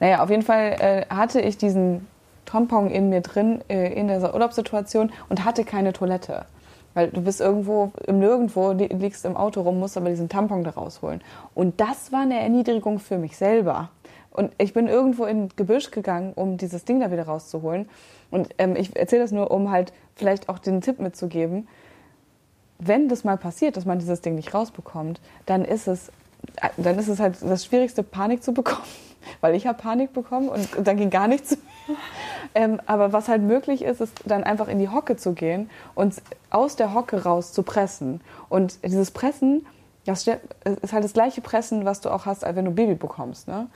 Naja, auf jeden Fall äh, hatte ich diesen Tampon in mir drin äh, in dieser Urlaubssituation und hatte keine Toilette. Weil du bist irgendwo im Nirgendwo, li- liegst im Auto rum, musst aber diesen Tampon da rausholen. Und das war eine Erniedrigung für mich selber. Und ich bin irgendwo in Gebüsch gegangen, um dieses Ding da wieder rauszuholen. Und ähm, ich erzähle das nur, um halt vielleicht auch den Tipp mitzugeben. Wenn das mal passiert, dass man dieses Ding nicht rausbekommt, dann ist es, äh, dann ist es halt das Schwierigste, Panik zu bekommen. Weil ich habe Panik bekommen und, und dann ging gar nichts. Ähm, aber was halt möglich ist, ist dann einfach in die Hocke zu gehen und aus der Hocke raus zu pressen. Und dieses Pressen, das ist halt das gleiche Pressen, was du auch hast, als wenn du ein Baby bekommst. Ne?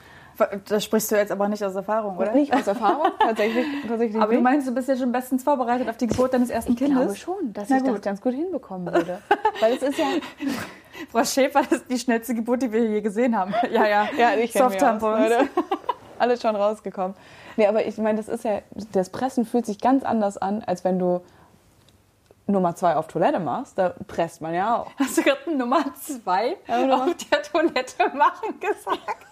Das sprichst du jetzt aber nicht aus Erfahrung, oder? Nicht aus Erfahrung, tatsächlich, tatsächlich Aber du meinst, du bist ja schon bestens vorbereitet auf die Geburt deines ersten ich Kindes? glaube schon, dass Na ich das gut. ganz gut hinbekommen würde. Weil es ist ja, Frau Schäfer, das ist die schnellste Geburt, die wir je gesehen haben. Ja, ja. ja, ich Soft-Tampons. Leute. Alles schon rausgekommen. Nee, aber ich meine, das ist ja, das Pressen fühlt sich ganz anders an, als wenn du Nummer zwei auf Toilette machst. Da presst man ja auch. Hast du gerade Nummer zwei Ja, auf der Toilette machen gesagt?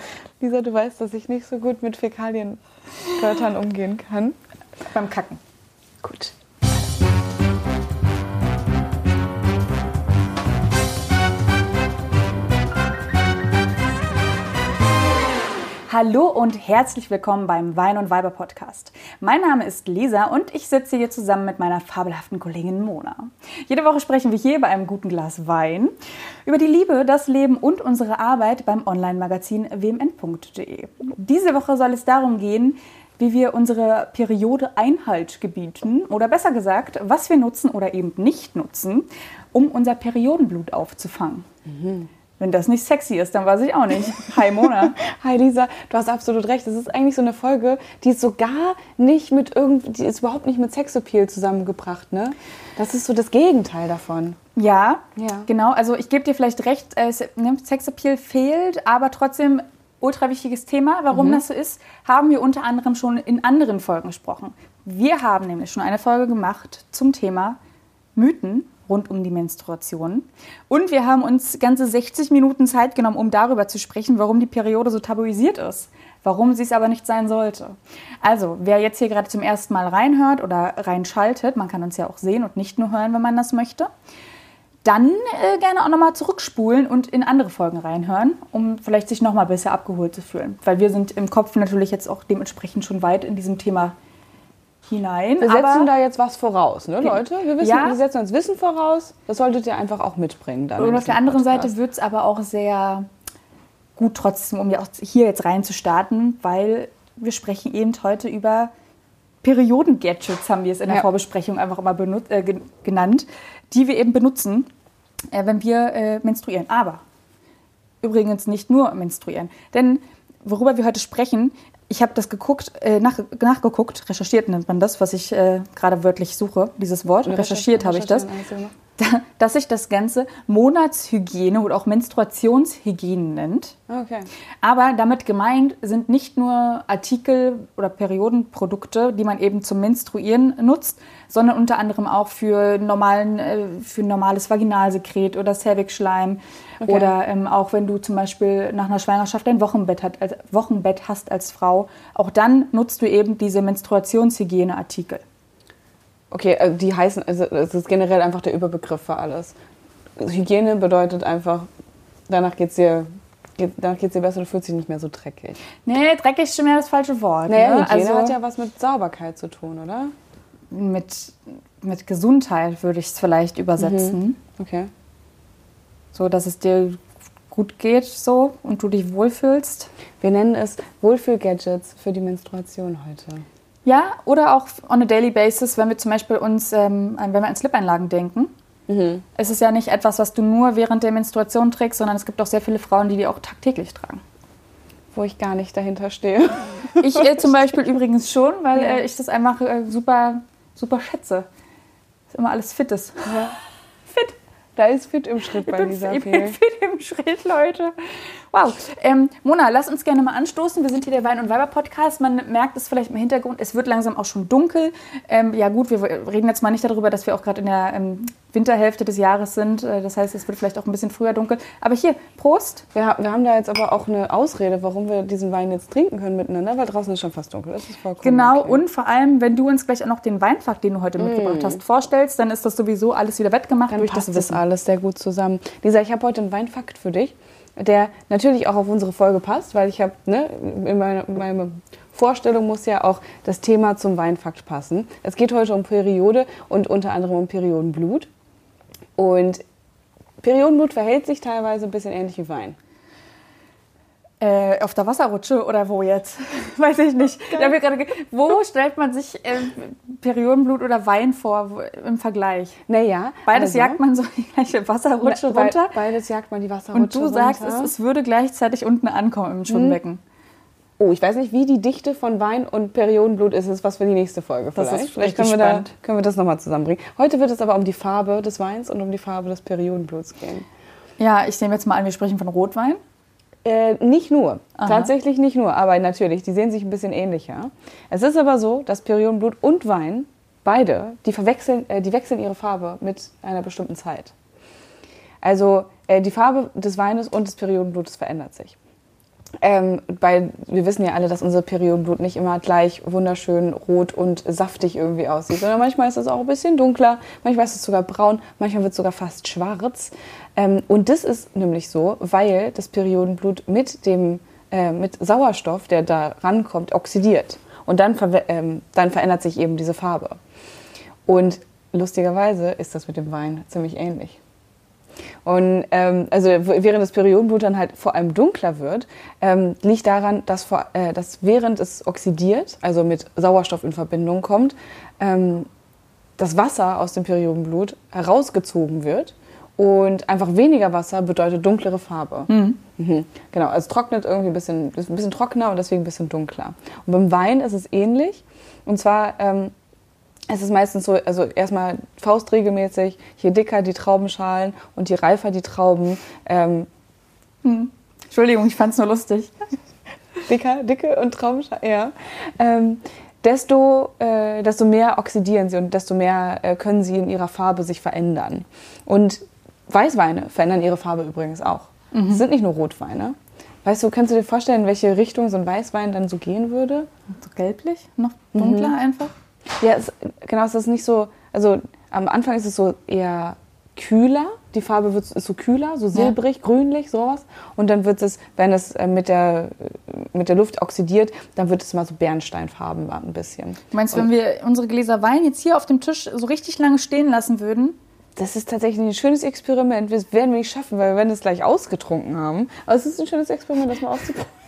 Lisa, du weißt, dass ich nicht so gut mit Fäkalienwörtern umgehen kann. Beim Kacken. Gut. Hallo und herzlich willkommen beim Wein und Weiber Podcast. Mein Name ist Lisa und ich sitze hier zusammen mit meiner fabelhaften Kollegin Mona. Jede Woche sprechen wir hier bei einem guten Glas Wein über die Liebe, das Leben und unsere Arbeit beim Online-Magazin wmn.de. Diese Woche soll es darum gehen, wie wir unsere Periode Einhalt gebieten oder besser gesagt, was wir nutzen oder eben nicht nutzen, um unser Periodenblut aufzufangen. Wenn das nicht sexy ist, dann weiß ich auch nicht. Hi Mona. Hi Lisa, du hast absolut recht. Das ist eigentlich so eine Folge, die ist so gar nicht mit irgendwie, die ist überhaupt nicht mit Sexappeal zusammengebracht, ne? Das ist so das Gegenteil davon. Ja, Ja. genau. Also ich gebe dir vielleicht recht, äh, ne, Sexappeal fehlt, aber trotzdem ultra wichtiges Thema. Warum das so ist, haben wir unter anderem schon in anderen Folgen gesprochen. Wir haben nämlich schon eine Folge gemacht zum Thema Mythen rund um die Menstruation. Und wir haben uns ganze 60 Minuten Zeit genommen, um darüber zu sprechen, warum die Periode so tabuisiert ist. Warum sie es aber nicht sein sollte. Also, wer jetzt hier gerade zum ersten Mal reinhört oder reinschaltet, man kann uns ja auch sehen und nicht nur hören, wenn man das möchte, dann äh, gerne auch nochmal zurückspulen und in andere Folgen reinhören, um vielleicht sich nochmal besser abgeholt zu fühlen. Weil wir sind im Kopf natürlich jetzt auch dementsprechend schon weit in diesem Thema hinein. Wir setzen da jetzt was voraus, ne, Leute? Wir, wissen, Ja. wir setzen uns Wissen voraus. Das solltet ihr einfach auch mitbringen. Dann und auf der anderen Podcast. Seite wird es aber auch sehr gut trotzdem, um ja auch hier jetzt reinzustarten, weil wir sprechen eben heute über Perioden-Gadgets, haben wir es in der Ja. Vorbesprechung einfach immer äh, gen- genannt, die wir eben benutzen, äh, wenn wir äh, menstruieren. Aber übrigens nicht nur menstruieren. Denn worüber wir heute sprechen, ich habe das geguckt, äh, nach, nachgeguckt, recherchiert nennt man das, was ich äh, gerade wörtlich suche, dieses Wort. Recherchiert habe ich das. da- dass sich das Ganze Monatshygiene oder auch Menstruationshygiene nennt. Okay. Aber damit gemeint sind nicht nur Artikel oder Periodenprodukte, die man eben zum Menstruieren nutzt, sondern unter anderem auch für, normalen, äh, für normales Vaginalsekret oder Cervixschleim. Okay. Oder ähm, auch wenn du zum Beispiel nach einer Schwangerschaft ein Wochenbett, hat, als, Wochenbett hast als Frau, auch dann nutzt du eben diese Menstruationshygieneartikel. Okay, also die heißen, also es ist generell einfach der Überbegriff für alles. Hygiene bedeutet einfach, danach geht's dir, geht, danach geht's dir besser, du fühlst dich nicht mehr so dreckig. Nee, dreckig ist schon mehr das falsche Wort. Naja, ne? Hygiene also hat ja was mit Sauberkeit zu tun, oder? mit, mit Gesundheit würde ich es vielleicht übersetzen. Okay. So, dass es dir gut geht so und du dich wohlfühlst. Wir nennen es Wohlfühl-Gadgets für die Menstruation heute. Ja, oder auch on a daily basis, wenn wir zum Beispiel uns, ähm, an- wenn wir an Slip-Einlagen denken. Es ist ja nicht etwas, was du nur während der Menstruation trägst, sondern es gibt auch sehr viele Frauen, die die auch tagtäglich tragen. Wo ich gar nicht dahinter stehe. Ich äh, zum Beispiel übrigens schon, weil Ja. äh, ich das einfach äh, super, super schätze. Dass immer alles fit ist. Fit. Da ist fit im Schritt Ich bei dieser ich bin fit im Schritt, Leute. Wow. Ähm, Mona, lass uns gerne mal anstoßen. Wir sind hier der Wein- und Weiber-Podcast. Man merkt es vielleicht im Hintergrund. Es wird langsam auch schon dunkel. Ähm, ja gut, wir reden jetzt mal nicht darüber, dass wir auch gerade in der ähm, Winterhälfte des Jahres sind. Äh, das heißt, es wird vielleicht auch ein bisschen früher dunkel. Aber hier, Prost. Wir, wir, haben da jetzt aber auch eine Ausrede, warum wir diesen Wein jetzt trinken können miteinander, weil draußen ist schon fast dunkel. Das ist vollkommen Genau, okay. und vor allem, wenn du uns gleich auch noch den Weinfakt, den du heute mm. mitgebracht hast, vorstellst, dann ist das sowieso alles wieder wettgemacht dann durch passt das Wissen. Das alles sehr gut zusammen. Lisa, ich habe heute einen Weinfakt für dich der natürlich auch auf unsere Folge passt, weil ich habe, ne, in meiner, meine Vorstellung muss ja auch das Thema zum Weinfakt passen. Es geht heute um Periode und unter anderem um Periodenblut. Und Periodenblut verhält sich teilweise ein bisschen ähnlich wie Wein. Äh, auf der Wasserrutsche oder wo jetzt? Weiß ich nicht. Ich grade, wo stellt man sich äh, Periodenblut oder Wein vor wo, im Vergleich? Naja. Beides also, jagt man so die gleiche Wasserrutsche na, runter. Beides jagt man die Wasserrutsche runter. Und du sagst, es, es, würde gleichzeitig unten ankommen im Schwimmbecken. Hm. Oh, ich weiß nicht, wie die Dichte von Wein und Periodenblut ist. Ist was für die nächste Folge vielleicht. Das ist vielleicht können wir, da, können wir das nochmal zusammenbringen. Heute wird es aber um die Farbe des Weins und um die Farbe des Periodenbluts gehen. Ja, ich nehme jetzt mal an, wir sprechen von Rotwein. Äh, nicht nur, Aha. tatsächlich nicht nur, aber natürlich, die sehen sich ein bisschen ähnlicher. Es ist aber so, dass Periodenblut und Wein, beide, die, verwechseln, äh, die wechseln ihre Farbe mit einer bestimmten Zeit. Also äh, die Farbe des Weines und des Periodenblutes verändert sich. Ähm, bei, wir wissen ja alle, dass unser Periodenblut nicht immer gleich wunderschön rot und saftig irgendwie aussieht, sondern manchmal ist es auch ein bisschen dunkler, manchmal ist es sogar braun, manchmal wird es sogar fast schwarz. Ähm, und das ist nämlich so, weil das Periodenblut mit dem äh, mit Sauerstoff, der da rankommt, oxidiert. Und dann, ähm, dann verändert sich eben diese Farbe. Und lustigerweise ist das mit dem Wein ziemlich ähnlich. Und ähm, also während das Periodenblut dann halt vor allem dunkler wird, ähm, liegt daran, dass, vor, äh, dass während es oxidiert, also mit Sauerstoff in Verbindung kommt, ähm, das Wasser aus dem Periodenblut herausgezogen wird und einfach weniger Wasser bedeutet dunklere Farbe. Mhm. Mhm. Genau, also es trocknet irgendwie ein bisschen, ein bisschen trockener und deswegen ein bisschen dunkler. Und beim Wein ist es ähnlich. Und zwar ähm, es ist meistens so, also erstmal faustregelmäßig, je dicker die Traubenschalen und je reifer die Trauben. Ähm, hm. Entschuldigung, ich fand es nur lustig. dicker, dicke und Traubenschalen, ja. Ähm, desto, äh, desto mehr oxidieren sie und desto mehr äh, können sie in ihrer Farbe sich verändern. Und Weißweine verändern ihre Farbe übrigens auch. Mhm. Es sind nicht nur Rotweine. Weißt du, kannst du dir vorstellen, in welche Richtung so ein Weißwein dann so gehen würde? So gelblich, noch dunkler mhm. einfach? Ja, es, genau, es ist nicht so, also am Anfang ist es so eher kühler, die Farbe wird, ist so kühler, so silbrig, ja. grünlich, sowas. Und dann wird es, wenn es äh, mit der, mit der Luft oxidiert, dann wird es mal so Bernsteinfarben ein bisschen. Du meinst, Und wenn wir unsere Gläser Wein jetzt hier auf dem Tisch so richtig lange stehen lassen würden? Das ist tatsächlich ein schönes Experiment. Das werden wir nicht schaffen, weil wir werden es gleich ausgetrunken haben. Aber es ist ein schönes Experiment, das mal auszuprobieren.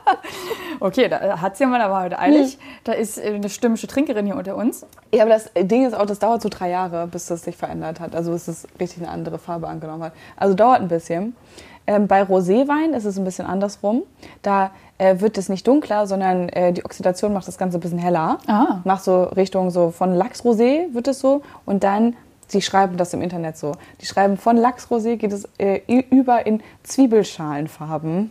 okay, da hat es ja mal aber heute eilig. Hm. Da ist äh, eine stürmische Trinkerin hier unter uns. Ja, aber das Ding ist auch, das dauert so drei Jahre, bis das sich verändert hat. Also bis es richtig eine andere Farbe angenommen hat. Also dauert ein bisschen. Ähm, bei Roséwein ist es ein bisschen andersrum. Da äh, wird es nicht dunkler, sondern äh, die Oxidation macht das Ganze ein bisschen heller. Ah. Macht so Richtung so von Lachsrosé wird es so. Und dann Sie schreiben das im Internet so. Die schreiben von Lachsrosé geht es äh, über in Zwiebelschalenfarben.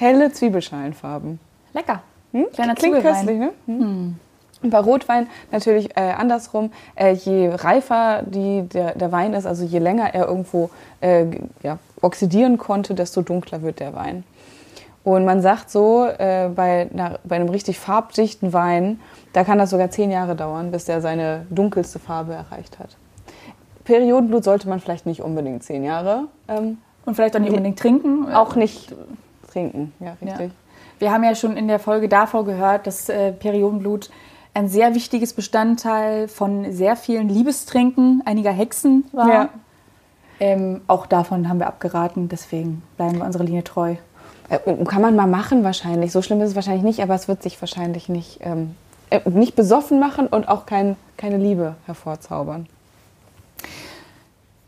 Helle Zwiebelschalenfarben. Lecker. Hm? Kleiner Klingt köstlich, ne? Hm. hm. Bei Rotwein natürlich äh, andersrum. Äh, je reifer die, der, der, Wein ist, also je länger er irgendwo äh, ja, oxidieren konnte, desto dunkler wird der Wein. Und man sagt so, äh, bei, na, bei einem richtig farbdichten Wein, da kann das sogar zehn Jahre dauern, bis der seine dunkelste Farbe erreicht hat. Periodenblut sollte man vielleicht nicht unbedingt zehn Jahre. Ähm, Und vielleicht auch nicht unbedingt trinken. Auch nicht trinken, ja, richtig. Ja. Wir haben ja schon in der Folge davor gehört, dass äh, Periodenblut ein sehr wichtiges Bestandteil von sehr vielen Liebestrinken einiger Hexen war. Ja. Ähm, auch davon haben wir abgeraten, deswegen bleiben wir unserer Linie treu. Äh, kann man mal machen wahrscheinlich. So schlimm ist es wahrscheinlich nicht, aber es wird sich wahrscheinlich nicht, ähm, äh, nicht besoffen machen und auch kein, keine Liebe hervorzaubern.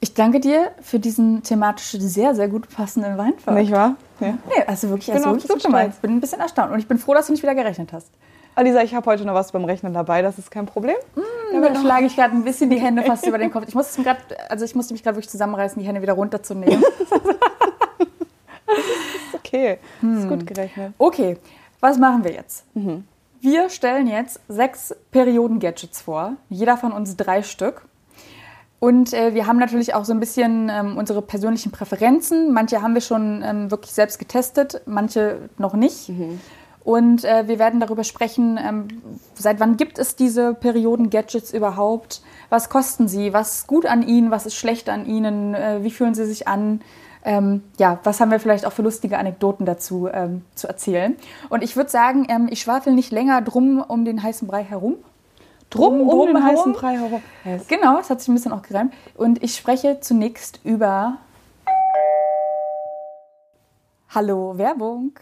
Ich danke dir für diesen thematisch sehr, sehr gut passenden Weinfahrt. Nicht wahr? Ja. Nee, also wirklich, also wirklich gut gemacht. Ich bin ein bisschen erstaunt und ich bin froh, dass du nicht wieder gerechnet hast. Alisa, ich habe heute noch was beim Rechnen dabei, das ist kein Problem. Mm, Damit schlage ich gerade ein bisschen die Hände fast über den Kopf. Ich musste, grad, also ich musste mich gerade wirklich zusammenreißen, die Hände wieder runterzunehmen. okay. Das ist gut gerechnet. Okay, was machen wir jetzt? Wir stellen jetzt sechs Perioden-Gadgets vor, jeder von uns drei Stück. Und äh, wir haben natürlich auch so ein bisschen ähm, unsere persönlichen Präferenzen. Manche haben wir schon ähm, wirklich selbst getestet, manche noch nicht. Und äh, wir werden darüber sprechen, ähm, seit wann gibt es diese Perioden-Gadgets überhaupt? Was kosten sie? Was ist gut an ihnen? Was ist schlecht an ihnen? Äh, wie fühlen sie sich an? Ähm, ja, was haben wir vielleicht auch für lustige Anekdoten dazu ähm, zu erzählen? Und ich würde sagen, ähm, ich schwafel nicht länger drum um den heißen Brei herum. Drum, um den heißen Brei herum. Yes. Genau, das hat sich ein bisschen auch gereimt. Und ich spreche zunächst über Hallo Werbung.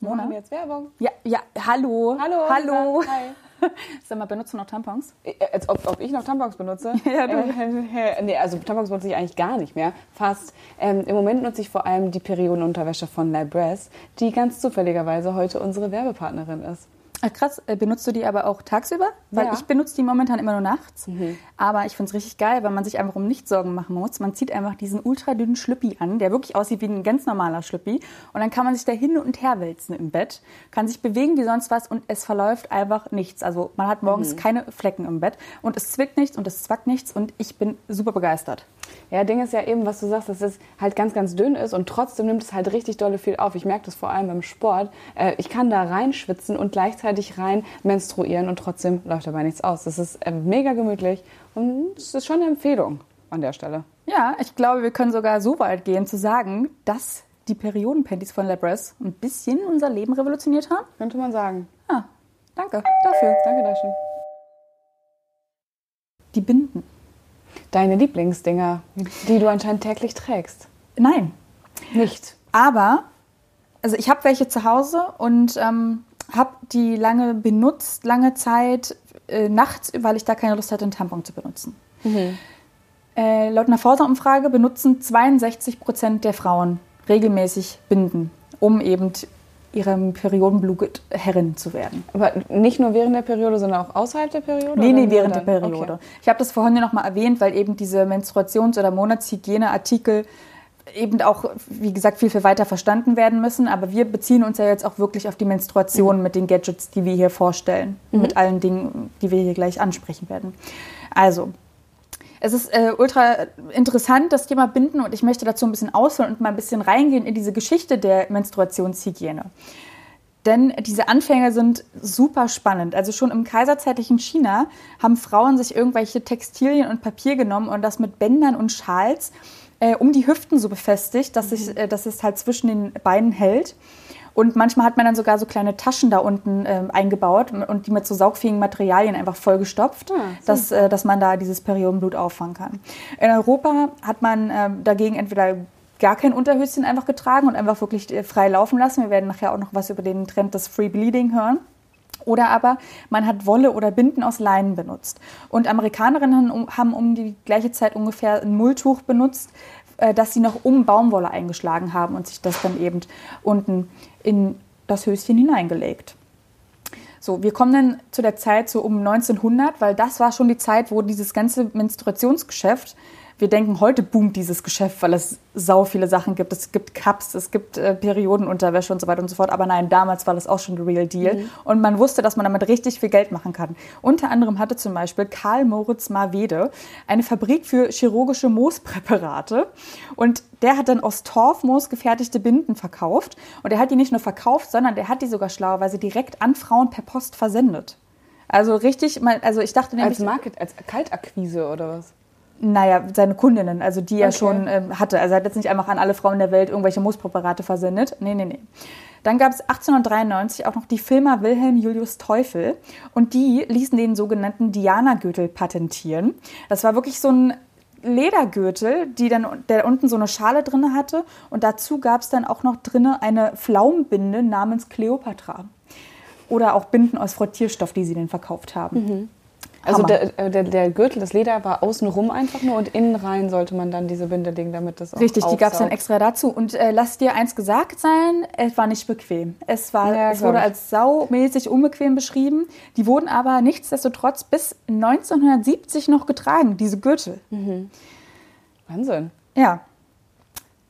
Machen Mona? wir jetzt Werbung? Ja, ja, hallo. Hallo. Hallo. Hi. Sag mal, benutzen noch Tampons? Äh, Als ob, ob ich noch Tampons benutze? Ja, du. Äh, nee, also Tampons benutze ich eigentlich gar nicht mehr. Fast. Ähm, Im Moment nutze ich vor allem die Periodenunterwäsche von Libress, die ganz zufälligerweise heute unsere Werbepartnerin ist. Ach, krass, äh, benutzt du die aber auch tagsüber? Weil Ja. ich benutze die momentan immer nur nachts. Aber ich finde es richtig geil, weil man sich einfach um nichts Sorgen machen muss. Man zieht einfach diesen ultra dünnen Schlüppi an, der wirklich aussieht wie ein ganz normaler Schlüppi. Und dann kann man sich da hin und her wälzen im Bett, kann sich bewegen wie sonst was und es verläuft einfach nichts. Also man hat morgens keine Flecken im Bett und es zwickt nichts und es zwackt nichts und ich bin super begeistert. Ja, Ding ist ja eben, was du sagst, dass es halt ganz, ganz dünn ist und trotzdem nimmt es halt richtig dolle viel auf. Ich merke das vor allem beim Sport. Äh, ich kann da reinschwitzen und gleichzeitig rein menstruieren und trotzdem läuft dabei nichts aus. Das ist äh, mega gemütlich und es ist schon eine Empfehlung an der Stelle. Ja, ich glaube, wir können sogar so weit gehen zu sagen, dass die Periodenpanties von Labras ein bisschen unser Leben revolutioniert haben. Könnte man sagen. Ah, danke dafür. Danke, Daschen. Die Binden. Deine Lieblingsdinger, die du anscheinend täglich trägst. Nein, Nicht. aber also ich habe welche zu Hause und ähm, habe die lange benutzt, lange Zeit äh, nachts, weil ich da keine Lust hatte, einen Tampon zu benutzen. Äh, laut einer Forsa-Umfrage benutzen 62 Prozent der Frauen regelmäßig Binden, um eben ihrem Periodenblut Herrin zu werden. Aber nicht nur während der Periode, sondern auch außerhalb der Periode? Nee, nee, während der? Periode. Okay. Ich habe das vorhin ja noch mal erwähnt, weil eben diese Menstruations- oder Monatshygieneartikel eben auch, wie gesagt, viel, viel weiter verstanden werden müssen. Aber wir beziehen uns ja jetzt auch wirklich auf die Menstruation mit den Gadgets, die wir hier vorstellen. Mit allen Dingen, die wir hier gleich ansprechen werden. Also, es ist äh, ultra interessant, das Thema Binden, und ich möchte dazu ein bisschen ausholen und mal ein bisschen reingehen in diese Geschichte der Menstruationshygiene. Denn diese Anfänge sind super spannend. Also schon im kaiserzeitlichen China haben Frauen sich irgendwelche Textilien und Papier genommen und das mit Bändern und Schals äh, um die Hüften so befestigt, dass, sich, äh, dass es halt zwischen den Beinen hält. Und manchmal hat man dann sogar so kleine Taschen da unten ähm, eingebaut und die mit so saugfähigen Materialien einfach vollgestopft, dass, äh, dass man da dieses Periodenblut auffangen kann. In Europa hat man ähm, dagegen entweder gar kein Unterhöschen einfach getragen und einfach wirklich äh, frei laufen lassen. Wir werden nachher auch noch was über den Trend des Free Bleeding hören. Oder aber man hat Wolle oder Binden aus Leinen benutzt. Und Amerikanerinnen haben um die gleiche Zeit ungefähr ein Mulltuch benutzt, äh, das sie noch um Baumwolle eingeschlagen haben und sich das dann eben unten in das Höschen hineingelegt. So, wir kommen dann zu der Zeit so um 1900, weil das war schon die Zeit, wo dieses ganze Menstruationsgeschäft, wir denken, heute boomt dieses Geschäft, weil es sau viele Sachen gibt. Es gibt Cups, es gibt äh, Periodenunterwäsche und so weiter und so fort. Aber nein, damals war das auch schon der Real Deal. Und man wusste, dass man damit richtig viel Geld machen kann. Unter anderem hatte zum Beispiel Karl Moritz Marwede eine Fabrik für chirurgische Moospräparate. Und der hat dann aus Torfmoos gefertigte Binden verkauft. Und er hat die nicht nur verkauft, sondern der hat die sogar schlauerweise direkt an Frauen per Post versendet. Also richtig, also ich dachte nämlich, Als Market, als Kaltakquise oder was? Naja, seine Kundinnen, also die er Okay. schon ähm, hatte. Also er hat jetzt nicht einfach an alle Frauen der Welt irgendwelche Moospräparate versendet. Nee, nee, nee. Dann gab es 1893 auch noch die Firma Wilhelm Julius Teufel und die ließen den sogenannten Diana-Gürtel patentieren. Das war wirklich so ein Ledergürtel, die dann, der unten so eine Schale drin hatte und dazu gab es dann auch noch drinne eine Pflaumenbinde namens Cleopatra. Oder auch Binden aus Frottierstoff, die sie dann verkauft haben. Also der, äh, der, der Gürtel, das Leder war außenrum einfach nur und innen rein sollte man dann diese Binde legen, damit das auch Richtig, die gab es dann extra dazu. Und äh, lass dir eins gesagt sein, es war nicht bequem. Es, war, Ja, es wurde ich. als saumäßig unbequem beschrieben. Die wurden aber nichtsdestotrotz bis 1970 noch getragen, diese Gürtel. Wahnsinn. Ja.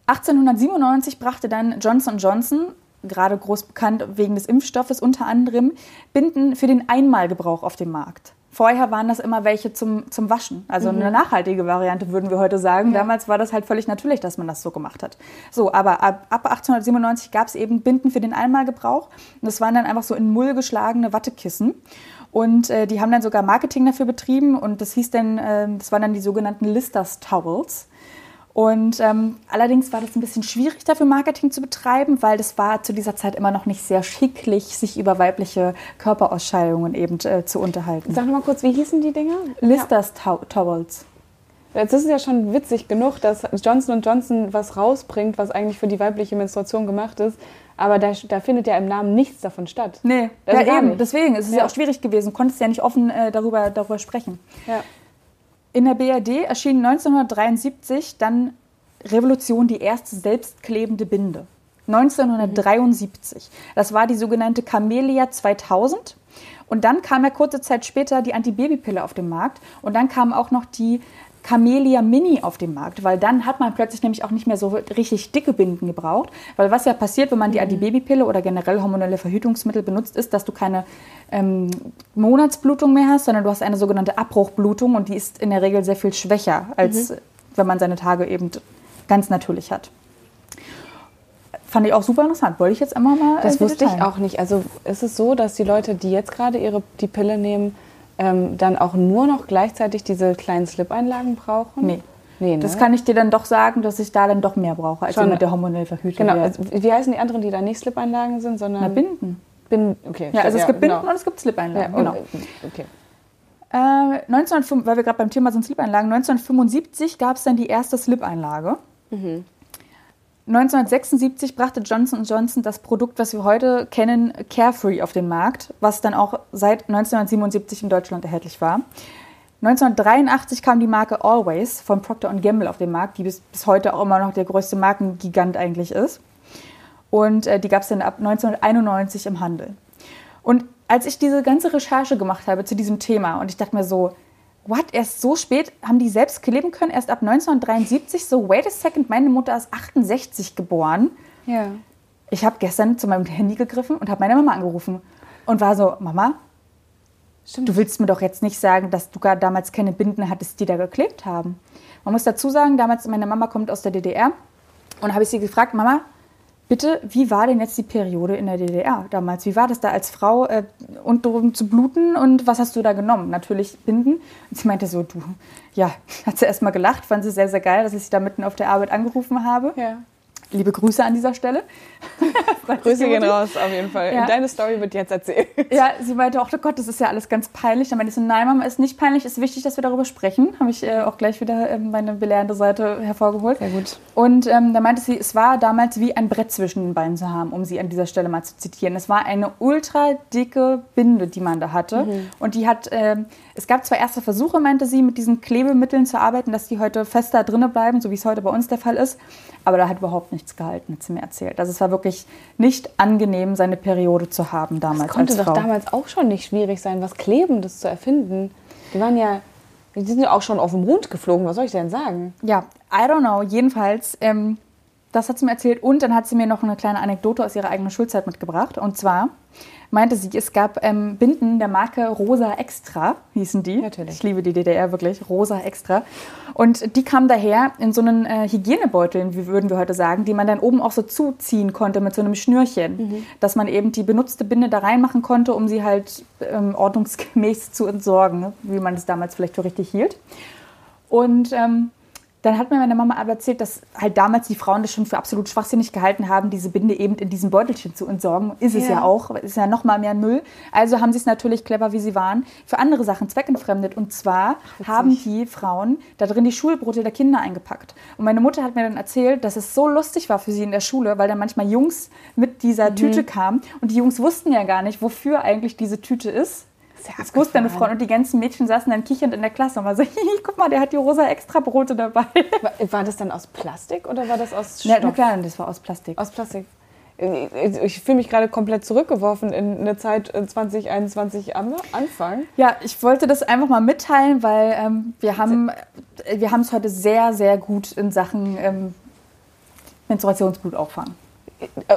1897 brachte dann Johnson Johnson, gerade groß bekannt wegen des Impfstoffes unter anderem, Binden für den Einmalgebrauch auf dem Markt. Vorher waren das immer welche zum, zum Waschen. Also eine nachhaltige Variante, würden wir heute sagen. Ja. Damals war das halt völlig natürlich, dass man das so gemacht hat. So, aber ab, ab 1897 gab es eben Binden für den Einmalgebrauch. Und das waren dann einfach so in Mull geschlagene Wattekissen. Und äh, die haben dann sogar Marketing dafür betrieben. Und das hieß dann, äh, das waren dann die sogenannten Listers Towels. Und ähm, allerdings war das ein bisschen schwierig dafür Marketing zu betreiben, weil das war zu dieser Zeit immer noch nicht sehr schicklich, sich über weibliche Körperausscheidungen eben äh, zu unterhalten. Sag noch mal kurz, wie hießen die Dinger? Listers Tow Towels. Jetzt ist es ja schon witzig genug, dass Johnson Johnson was rausbringt, was eigentlich für die weibliche Menstruation gemacht ist. Aber da, da findet ja im Namen nichts davon statt. Nee, Das ja, eben. nicht. Deswegen ist es ja. Ja. auch schwierig gewesen. Konntest ja nicht offen äh, darüber, darüber sprechen. Ja. In der BRD erschien 1973 dann Revolution, die erste selbstklebende Binde. 1973. Das war die sogenannte Camellia 2000. Und dann kam ja kurze Zeit später die Antibabypille auf den Markt. Und dann kam auch noch die Camellia Mini auf den Markt, weil dann hat man plötzlich nämlich auch nicht mehr so richtig dicke Binden gebraucht. Weil was ja passiert, wenn man die Antibabypille oder generell hormonelle Verhütungsmittel benutzt, ist, dass du keine ähm, Monatsblutung mehr hast, sondern du hast eine sogenannte Abbruchblutung und die ist in der Regel sehr viel schwächer, als wenn man seine Tage eben ganz natürlich hat. Fand ich auch super interessant. Wollte ich jetzt einmal mal. Das äh, hier wusste ich auch nicht. Also ist es so, dass die Leute, die jetzt gerade ihre, die Pille nehmen, ähm, dann auch nur noch gleichzeitig diese kleinen Slip-Einlagen brauchen? Nee. Nee, ne? Das kann ich dir dann doch sagen, dass ich da dann doch mehr brauche, als Schon. mit der hormonell Verhütung. Genau. Ja. Also, wie heißen die anderen, die da nicht Slip-Einlagen sind, sondern. Na, Binden. Binden. Okay. Ja, also es gibt Binden genau. und es gibt Slip-Einlagen. Ja, genau. Okay. Äh, 1905, weil wir gerade beim Thema sind Slip-Einlagen, 1975 gab es dann die erste Slip-Einlage. 1976 brachte Johnson Johnson das Produkt, was wir heute kennen, Carefree auf den Markt, was dann auch seit 1977 in Deutschland erhältlich war. 1983 kam die Marke Always von Procter Gamble auf den Markt, die bis, bis heute auch immer noch der größte Markengigant eigentlich ist. Und äh, die gab es dann ab 1991 im Handel. Und als ich diese ganze Recherche gemacht habe zu diesem Thema und ich dachte mir so, what, erst so spät haben die selbst kleben können, erst ab 1973, so wait a second, meine Mutter ist 68 geboren. Ja. Ich habe gestern zu meinem Handy gegriffen und habe meine Mama angerufen und war so, Mama, Stimmt. du willst mir doch jetzt nicht sagen, dass du gar damals keine Binden hattest, die da geklebt haben. Man muss dazu sagen, damals, meine Mama kommt aus der DDR und habe ich sie gefragt, Mama, bitte, wie war denn jetzt die Periode in der DDR damals? Wie war das da als Frau äh, und drum zu bluten und was hast du da genommen? Natürlich Binden. Und sie meinte so, du, ja, hat sie erst mal gelacht, fand sie sehr, sehr geil, dass ich sie da mitten auf der Arbeit angerufen habe. Ja. Liebe Grüße an dieser Stelle. Grüße gehen raus, auf jeden Fall. Ja. Deine Story wird jetzt erzählt. Ja, sie meinte auch, oh Gott, das ist ja alles ganz peinlich. Dann meinte ich so, nein, Mama, ist nicht peinlich, ist wichtig, dass wir darüber sprechen. Habe ich äh, auch gleich wieder ähm, meine belehrende Seite hervorgeholt. Sehr gut. Und ähm, da meinte sie, es war damals wie ein Brett zwischen den Beinen zu haben, um sie an dieser Stelle mal zu zitieren. Es war eine ultra dicke Binde, die man da hatte. Und die hat, ähm, es gab zwar erste Versuche, meinte sie, mit diesen Klebemitteln zu arbeiten, dass die heute fester drinnen bleiben, so wie es heute bei uns der Fall ist. Aber da hat überhaupt nichts gehalten, hat sie mir erzählt. Also es war wirklich nicht angenehm, seine Periode zu haben damals Das konnte als doch damals auch schon nicht schwierig sein, was Klebendes zu erfinden. Die waren ja, die sind ja auch schon auf dem Mond geflogen. Was soll ich denn sagen? Ja, I don't know. Jedenfalls, ähm, das hat sie mir erzählt. Und dann hat sie mir noch eine kleine Anekdote aus ihrer eigenen Schulzeit mitgebracht. Und zwar meinte sie, es gab ähm, Binden der Marke Rosa Extra, hießen die. Natürlich. Ich liebe die DDR wirklich, Rosa Extra. Und die kamen daher in so einen äh, Hygienebeuteln, wie würden wir heute sagen, die man dann oben auch so zuziehen konnte mit so einem Schnürchen, dass man eben die benutzte Binde da reinmachen konnte, um sie halt ähm, ordnungsgemäß zu entsorgen, ne? wie man es damals vielleicht für richtig hielt. Und ähm, dann hat mir meine Mama aber erzählt, dass halt damals die Frauen das schon für absolut schwachsinnig gehalten haben, diese Binde eben in diesem Beutelchen zu entsorgen. Ist es Ja. ja auch, ist ja noch mal mehr Müll. Also haben sie es natürlich clever, wie sie waren, für andere Sachen zweckentfremdet. Und zwar haben die Frauen da drin die Schulbrote der Kinder eingepackt. Und meine Mutter hat mir dann erzählt, dass es so lustig war für sie in der Schule, weil dann manchmal Jungs mit dieser Mhm. Tüte kamen und die Jungs wussten ja gar nicht, wofür eigentlich diese Tüte ist. Ja Das wusste eine abgefahren. Freundin und die ganzen Mädchen saßen dann kichernd in der Klasse und war so, guck mal, der hat die rosa Extrabrote dabei. War, war das dann aus Plastik oder war das aus Ja, Stoff? na klar, das war aus Plastik. Aus Plastik. Ich, ich fühle mich gerade komplett zurückgeworfen in eine Zeit äh, 2021 am Anfang. Ja, ich wollte das einfach mal mitteilen, weil ähm, wir haben äh, wir haben es heute sehr, sehr gut in Sachen ähm, Menstruationsblut auffangen.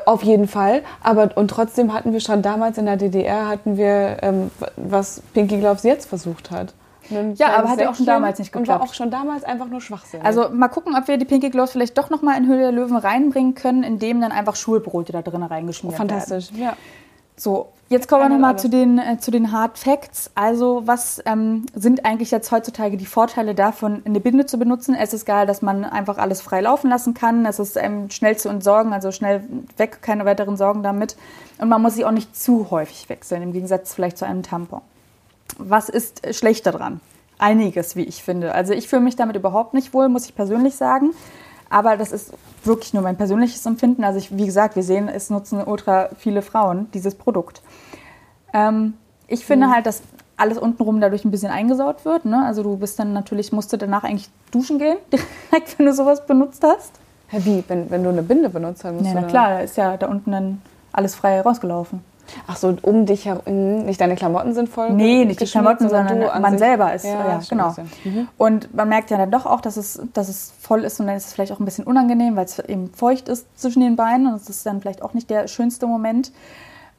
Auf jeden Fall, aber und trotzdem hatten wir schon damals in der DDR hatten wir ähm, was Pinky Gloves jetzt versucht hat. Ja, aber hat ja auch schon damals nicht Und war geklappt. auch schon damals einfach nur Schwachsinn. Also mal gucken, ob wir die Pinky Gloves vielleicht doch nochmal in Höhle der Löwen reinbringen können, indem dann einfach Schulbrote da drin reingeschmiert werden. fantastisch. Ja. So, jetzt kommen wir nochmal zu den, äh, zu den Hard Facts. Also, was ähm, sind eigentlich jetzt heutzutage die Vorteile davon, eine Binde zu benutzen? Es ist geil, dass man einfach alles frei laufen lassen kann. Es ist ähm, schnell zu entsorgen, also schnell weg, keine weiteren Sorgen damit. Und man muss sie auch nicht zu häufig wechseln, im Gegensatz vielleicht zu einem Tampon. Was ist schlechter dran? Einiges, wie ich finde. Also ich fühle mich damit überhaupt nicht wohl, muss ich persönlich sagen. Aber das ist wirklich nur mein persönliches Empfinden. Also ich, wie gesagt, wir sehen, es nutzen ultra viele Frauen dieses Produkt. Ähm, ich finde halt, dass alles untenrum dadurch ein bisschen eingesaut wird. Ne? Also du bist dann natürlich, musst du danach eigentlich duschen gehen, direkt, wenn du sowas benutzt hast. Hä, Wie, wenn, wenn du eine Binde benutzt hast, Ja, na klar, da ist ja da unten dann alles frei rausgelaufen. Ach so, um dich herum, nicht deine Klamotten sind voll Nee, nicht die Klamotten, sondern du an man selber ist. Ja, Ja, genau. Mhm. Und man merkt ja dann doch auch, dass es, dass es voll ist und dann ist es vielleicht auch ein bisschen unangenehm, weil es eben feucht ist zwischen den Beinen und es ist dann vielleicht auch nicht der schönste Moment.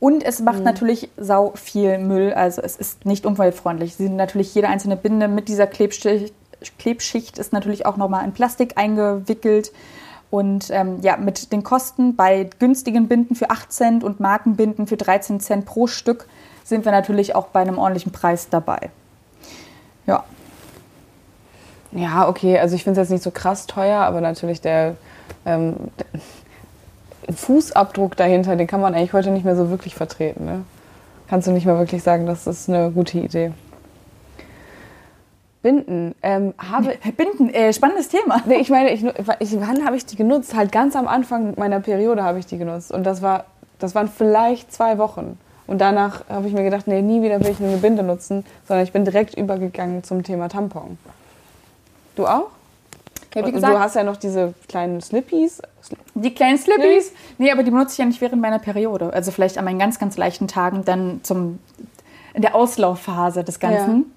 Und es Mhm. macht natürlich sau viel Müll, also es ist nicht umweltfreundlich. Sie sind natürlich jede einzelne Binde mit dieser Klebschicht, Klebschicht ist natürlich auch nochmal in Plastik eingewickelt. Und ähm, ja, mit den Kosten bei günstigen Binden für 8 Cent und Markenbinden für 13 Cent pro Stück sind wir natürlich auch bei einem ordentlichen Preis dabei. Ja, Ja, okay, also ich finde es jetzt nicht so krass teuer, aber natürlich der, ähm, der Fußabdruck dahinter, den kann man eigentlich heute nicht mehr so wirklich vertreten. Ne? Kannst du nicht mehr wirklich sagen, das ist eine gute Idee. Binden. Ähm, habe, Binden, äh, spannendes Thema. nee, ich meine, ich, ich, wann habe ich die genutzt? Halt ganz am Anfang meiner Periode habe ich die genutzt. Und das, war, das waren vielleicht zwei Wochen. Und danach habe ich mir gedacht, nee, nie wieder will ich eine Binde nutzen, sondern ich bin direkt übergegangen zum Thema Tampon. Du auch? Ja, wie Und gesagt, du hast ja noch diese kleinen Slippies. die kleinen Slippies. Nee, aber die benutze ich ja nicht während meiner Periode. Also vielleicht an meinen ganz, ganz leichten Tagen dann zum, in der Auslaufphase des Ganzen.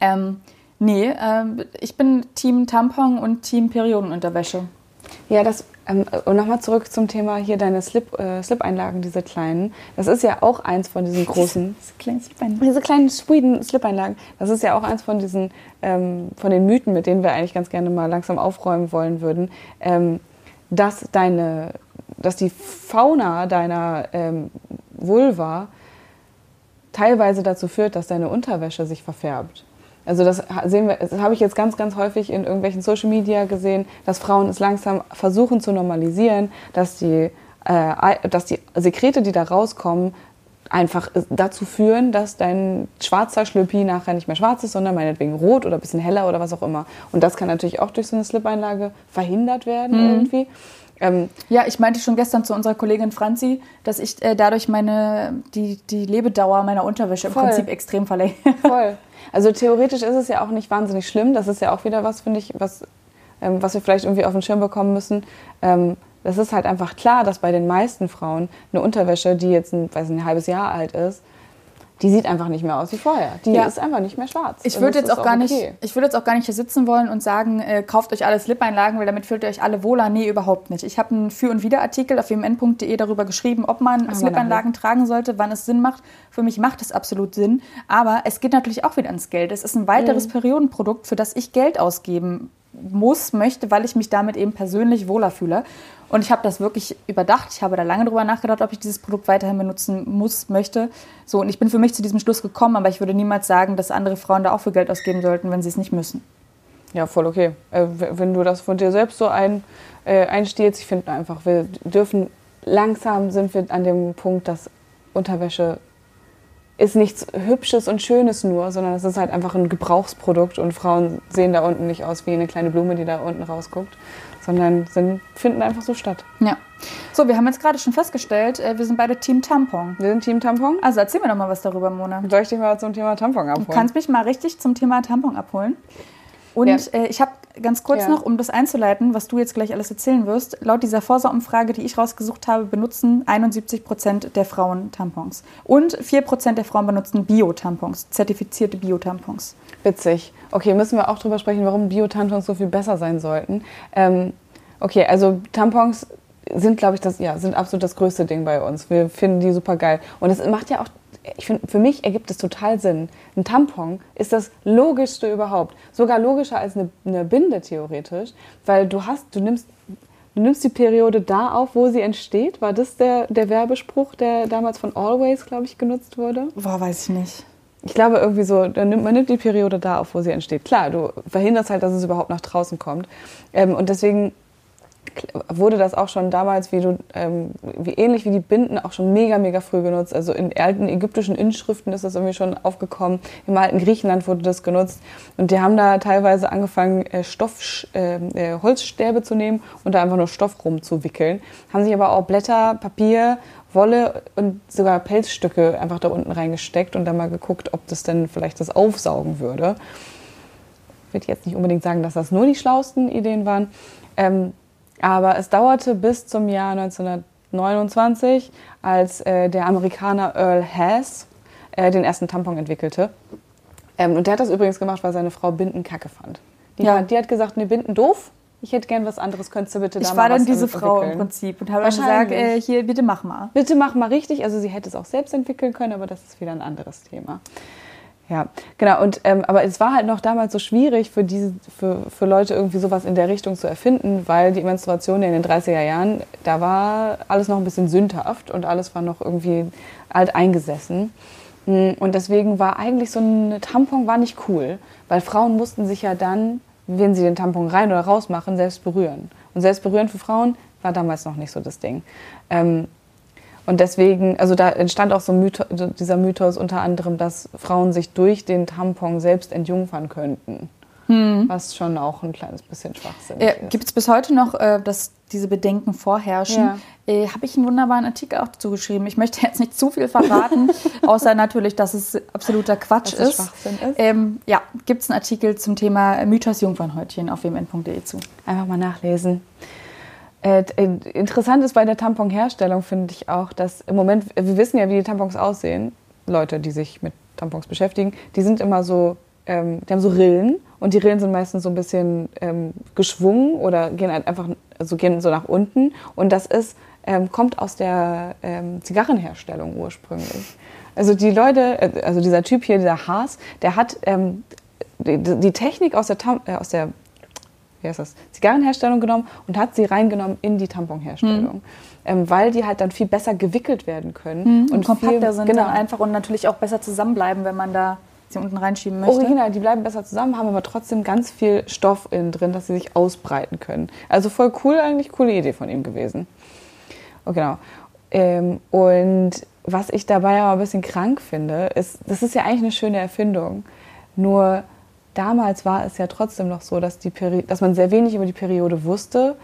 Ähm, nee, ähm, ich bin Team Tampon und Team Periodenunterwäsche. Ja, das. Ähm, und nochmal zurück zum Thema hier deine Slip, äh, Slip-Einlagen, diese kleinen. Das ist ja auch eins von diesen großen. Kleine Diese kleinen Sweden Slip-Einlagen, das ist ja auch eins von diesen, ähm, von den Mythen, mit denen wir eigentlich ganz gerne mal langsam aufräumen wollen würden, ähm, dass deine, dass die Fauna deiner ähm, Vulva teilweise dazu führt, dass deine Unterwäsche sich verfärbt. Also das sehen wir, das habe ich jetzt ganz, ganz häufig in irgendwelchen Social Media gesehen, dass Frauen es langsam versuchen zu normalisieren, dass die, äh, dass die Sekrete, die da rauskommen, einfach dazu führen, dass dein schwarzer Schlüppi nachher nicht mehr schwarz ist, sondern meinetwegen rot oder ein bisschen heller oder was auch immer. Und das kann natürlich auch durch so eine Slip-Einlage verhindert werden irgendwie. Ähm, Ja, ich meinte schon gestern zu unserer Kollegin Franzi, dass ich äh, dadurch meine, die, die Lebedauer meiner Unterwäsche Voll. im Prinzip extrem verlängere. Voll. Also theoretisch ist es ja auch nicht wahnsinnig schlimm. Das ist ja auch wieder was, finde ich, was, ähm, was wir vielleicht irgendwie auf den Schirm bekommen müssen. Ähm, das ist halt einfach klar, dass bei den meisten Frauen eine Unterwäsche, die jetzt ein, weiß nicht, ein halbes Jahr alt ist, die sieht einfach nicht mehr aus wie vorher. Die Ja. ist einfach nicht mehr schwarz. Ich würde jetzt auch gar nicht, okay. ich würde jetzt auch gar nicht hier sitzen wollen und sagen, äh, kauft euch alle Slip-Einlagen, weil damit fühlt ihr euch alle wohler. Nee, überhaupt nicht. Ich habe einen Für- und Wider-Artikel auf wmn.de darüber geschrieben, ob man wir Slip-Einlagen tragen sollte, wann es Sinn macht. Für mich macht es absolut Sinn. Aber es geht natürlich auch wieder ans Geld. Es ist ein weiteres Mhm. Periodenprodukt, für das ich Geld ausgeben muss, möchte, weil ich mich damit eben persönlich wohler fühle. Und ich habe das wirklich überdacht. Ich habe da lange drüber nachgedacht, ob ich dieses Produkt weiterhin benutzen muss, möchte. So, und ich bin für mich zu diesem Schluss gekommen, aber ich würde niemals sagen, dass andere Frauen da auch für Geld ausgeben sollten, wenn sie es nicht müssen. Ja, voll okay. Äh, wenn du das von dir selbst so ein, äh, einstehst, ich finde einfach, wir dürfen, langsam sind wir an dem Punkt, dass Unterwäsche ist nichts Hübsches und Schönes nur, sondern es ist halt einfach ein Gebrauchsprodukt und Frauen sehen da unten nicht aus wie eine kleine Blume, die da unten rausguckt, sondern sind, finden einfach so statt. Ja. So, wir haben jetzt gerade schon festgestellt, äh, wir sind beide Team Tampon. Wir sind Team Tampon. Also erzähl mir doch mal was darüber, Mona. Soll ich dich mal zum Thema Tampon abholen? Du kannst mich mal richtig zum Thema Tampon abholen. Und Ja. äh, ich habe ganz kurz Ja. noch, um das einzuleiten, was du jetzt gleich alles erzählen wirst. Laut dieser Forsa-Umfrage, die ich rausgesucht habe, benutzen 71 Prozent der Frauen Tampons. Und 4 Prozent der Frauen benutzen Bio-Tampons, zertifizierte Bio-Tampons. Witzig. Okay, müssen wir auch drüber sprechen, warum Bio-Tampons so viel besser sein sollten. Ähm, okay, also Tampons sind, glaube ich, das, ja, sind absolut das größte Ding bei uns. Wir finden die super geil. Und es macht ja auch, ich finde, für mich ergibt es total Sinn. Ein Tampon ist das Logischste überhaupt. Sogar logischer als eine, eine Binde theoretisch. Weil du hast, du nimmst, du nimmst die Periode da auf, wo sie entsteht. War das der, der Werbespruch, der damals von Always, glaube ich, genutzt wurde? Boah, weiß ich nicht. Ich glaube irgendwie so, man nimmt die Periode da auf, wo sie entsteht. Klar, du verhinderst halt, dass es überhaupt nach draußen kommt. Ähm, und deswegen wurde das auch schon damals, wie, du, ähm, wie ähnlich wie die Binden, auch schon mega, mega früh genutzt. Also in alten ägyptischen Inschriften ist das irgendwie schon aufgekommen. Im alten Griechenland wurde das genutzt. Und die haben da teilweise angefangen, äh, Stoff, äh, äh, Holzstäbe zu nehmen und da einfach nur Stoff rumzuwickeln. Haben sich aber auch Blätter, Papier, Wolle und sogar Pelzstücke einfach da unten reingesteckt und dann mal geguckt, ob das denn vielleicht das aufsaugen würde. Ich würde jetzt nicht unbedingt sagen, dass das nur die schlauesten Ideen waren. Ähm, aber es dauerte bis zum Jahr 1929, als äh, der Amerikaner Earl Haas äh, den ersten Tampon entwickelte. Ähm, und der hat das übrigens gemacht, weil seine Frau Binden kacke fand. Die, ja. hat, die hat gesagt, nee, Binden doof. Ich hätte gern was anderes, könntest du bitte da ich mal Ich war dann diese Frau im Prinzip und habe gesagt, äh, hier, bitte mach mal. Bitte mach mal richtig. Also sie hätte es auch selbst entwickeln können, aber das ist wieder ein anderes Thema. Ja, genau. Und, ähm, aber es war halt noch damals so schwierig für, diese, für, für Leute irgendwie sowas in der Richtung zu erfinden, weil die Menstruation in den 30er Jahren, da war alles noch ein bisschen sündhaft und alles war noch irgendwie alt eingesessen. Mm, und deswegen war eigentlich so ein Tampon war nicht cool, weil Frauen mussten sich ja dann, wenn sie den Tampon rein oder raus machen, selbst berühren. Und selbst berühren für Frauen war damals noch nicht so das Ding. Ähm, und deswegen, also da entstand auch so Mythos, dieser Mythos unter anderem, dass Frauen sich durch den Tampon selbst entjungfern könnten. Hm. Was schon auch ein kleines bisschen schwachsinnig äh, ist. Gibt es bis heute noch, äh, dass diese Bedenken vorherrschen? Ja. Äh, Habe ich einen wunderbaren Artikel auch dazu geschrieben. Ich möchte jetzt nicht zu viel verraten, außer natürlich, dass es absoluter Quatsch ist. Schwachsinn ist. Ähm, ja, gibt es einen Artikel zum Thema Mythos Jungfernhäutchen auf wmn.de zu. Einfach mal nachlesen. Äh, interessant ist bei der Tamponherstellung, finde ich auch, dass im Moment, wir wissen ja, wie die Tampons aussehen. Leute, die sich mit Tampons beschäftigen, die sind immer so, ähm, die haben so Rillen und die Rillen sind meistens so ein bisschen ähm, geschwungen oder gehen halt einfach, also gehen so nach unten. Und das ist, ähm, kommt aus der ähm, Zigarrenherstellung ursprünglich. Also die Leute, äh, also dieser Typ hier, dieser Haas, der hat ähm, die, die, Technik aus der, Tam äh, aus der wie heißt das, Zigarrenherstellung genommen und hat sie reingenommen in die Tamponherstellung. Mhm. Ähm, weil die halt dann viel besser gewickelt werden können. Mhm. Und, und kompakter viel, sind genau. dann einfach und natürlich auch besser zusammenbleiben, wenn man da sie unten reinschieben möchte. Original, die bleiben besser zusammen, haben aber trotzdem ganz viel Stoff innen drin, dass sie sich ausbreiten können. Also voll cool, eigentlich coole Idee von ihm gewesen. Oh, genau. Ähm, und was ich dabei aber ein bisschen krank finde, ist, das ist ja eigentlich eine schöne Erfindung. Nur damals war es ja trotzdem noch so, dass, die dass man sehr wenig über die Periode wusste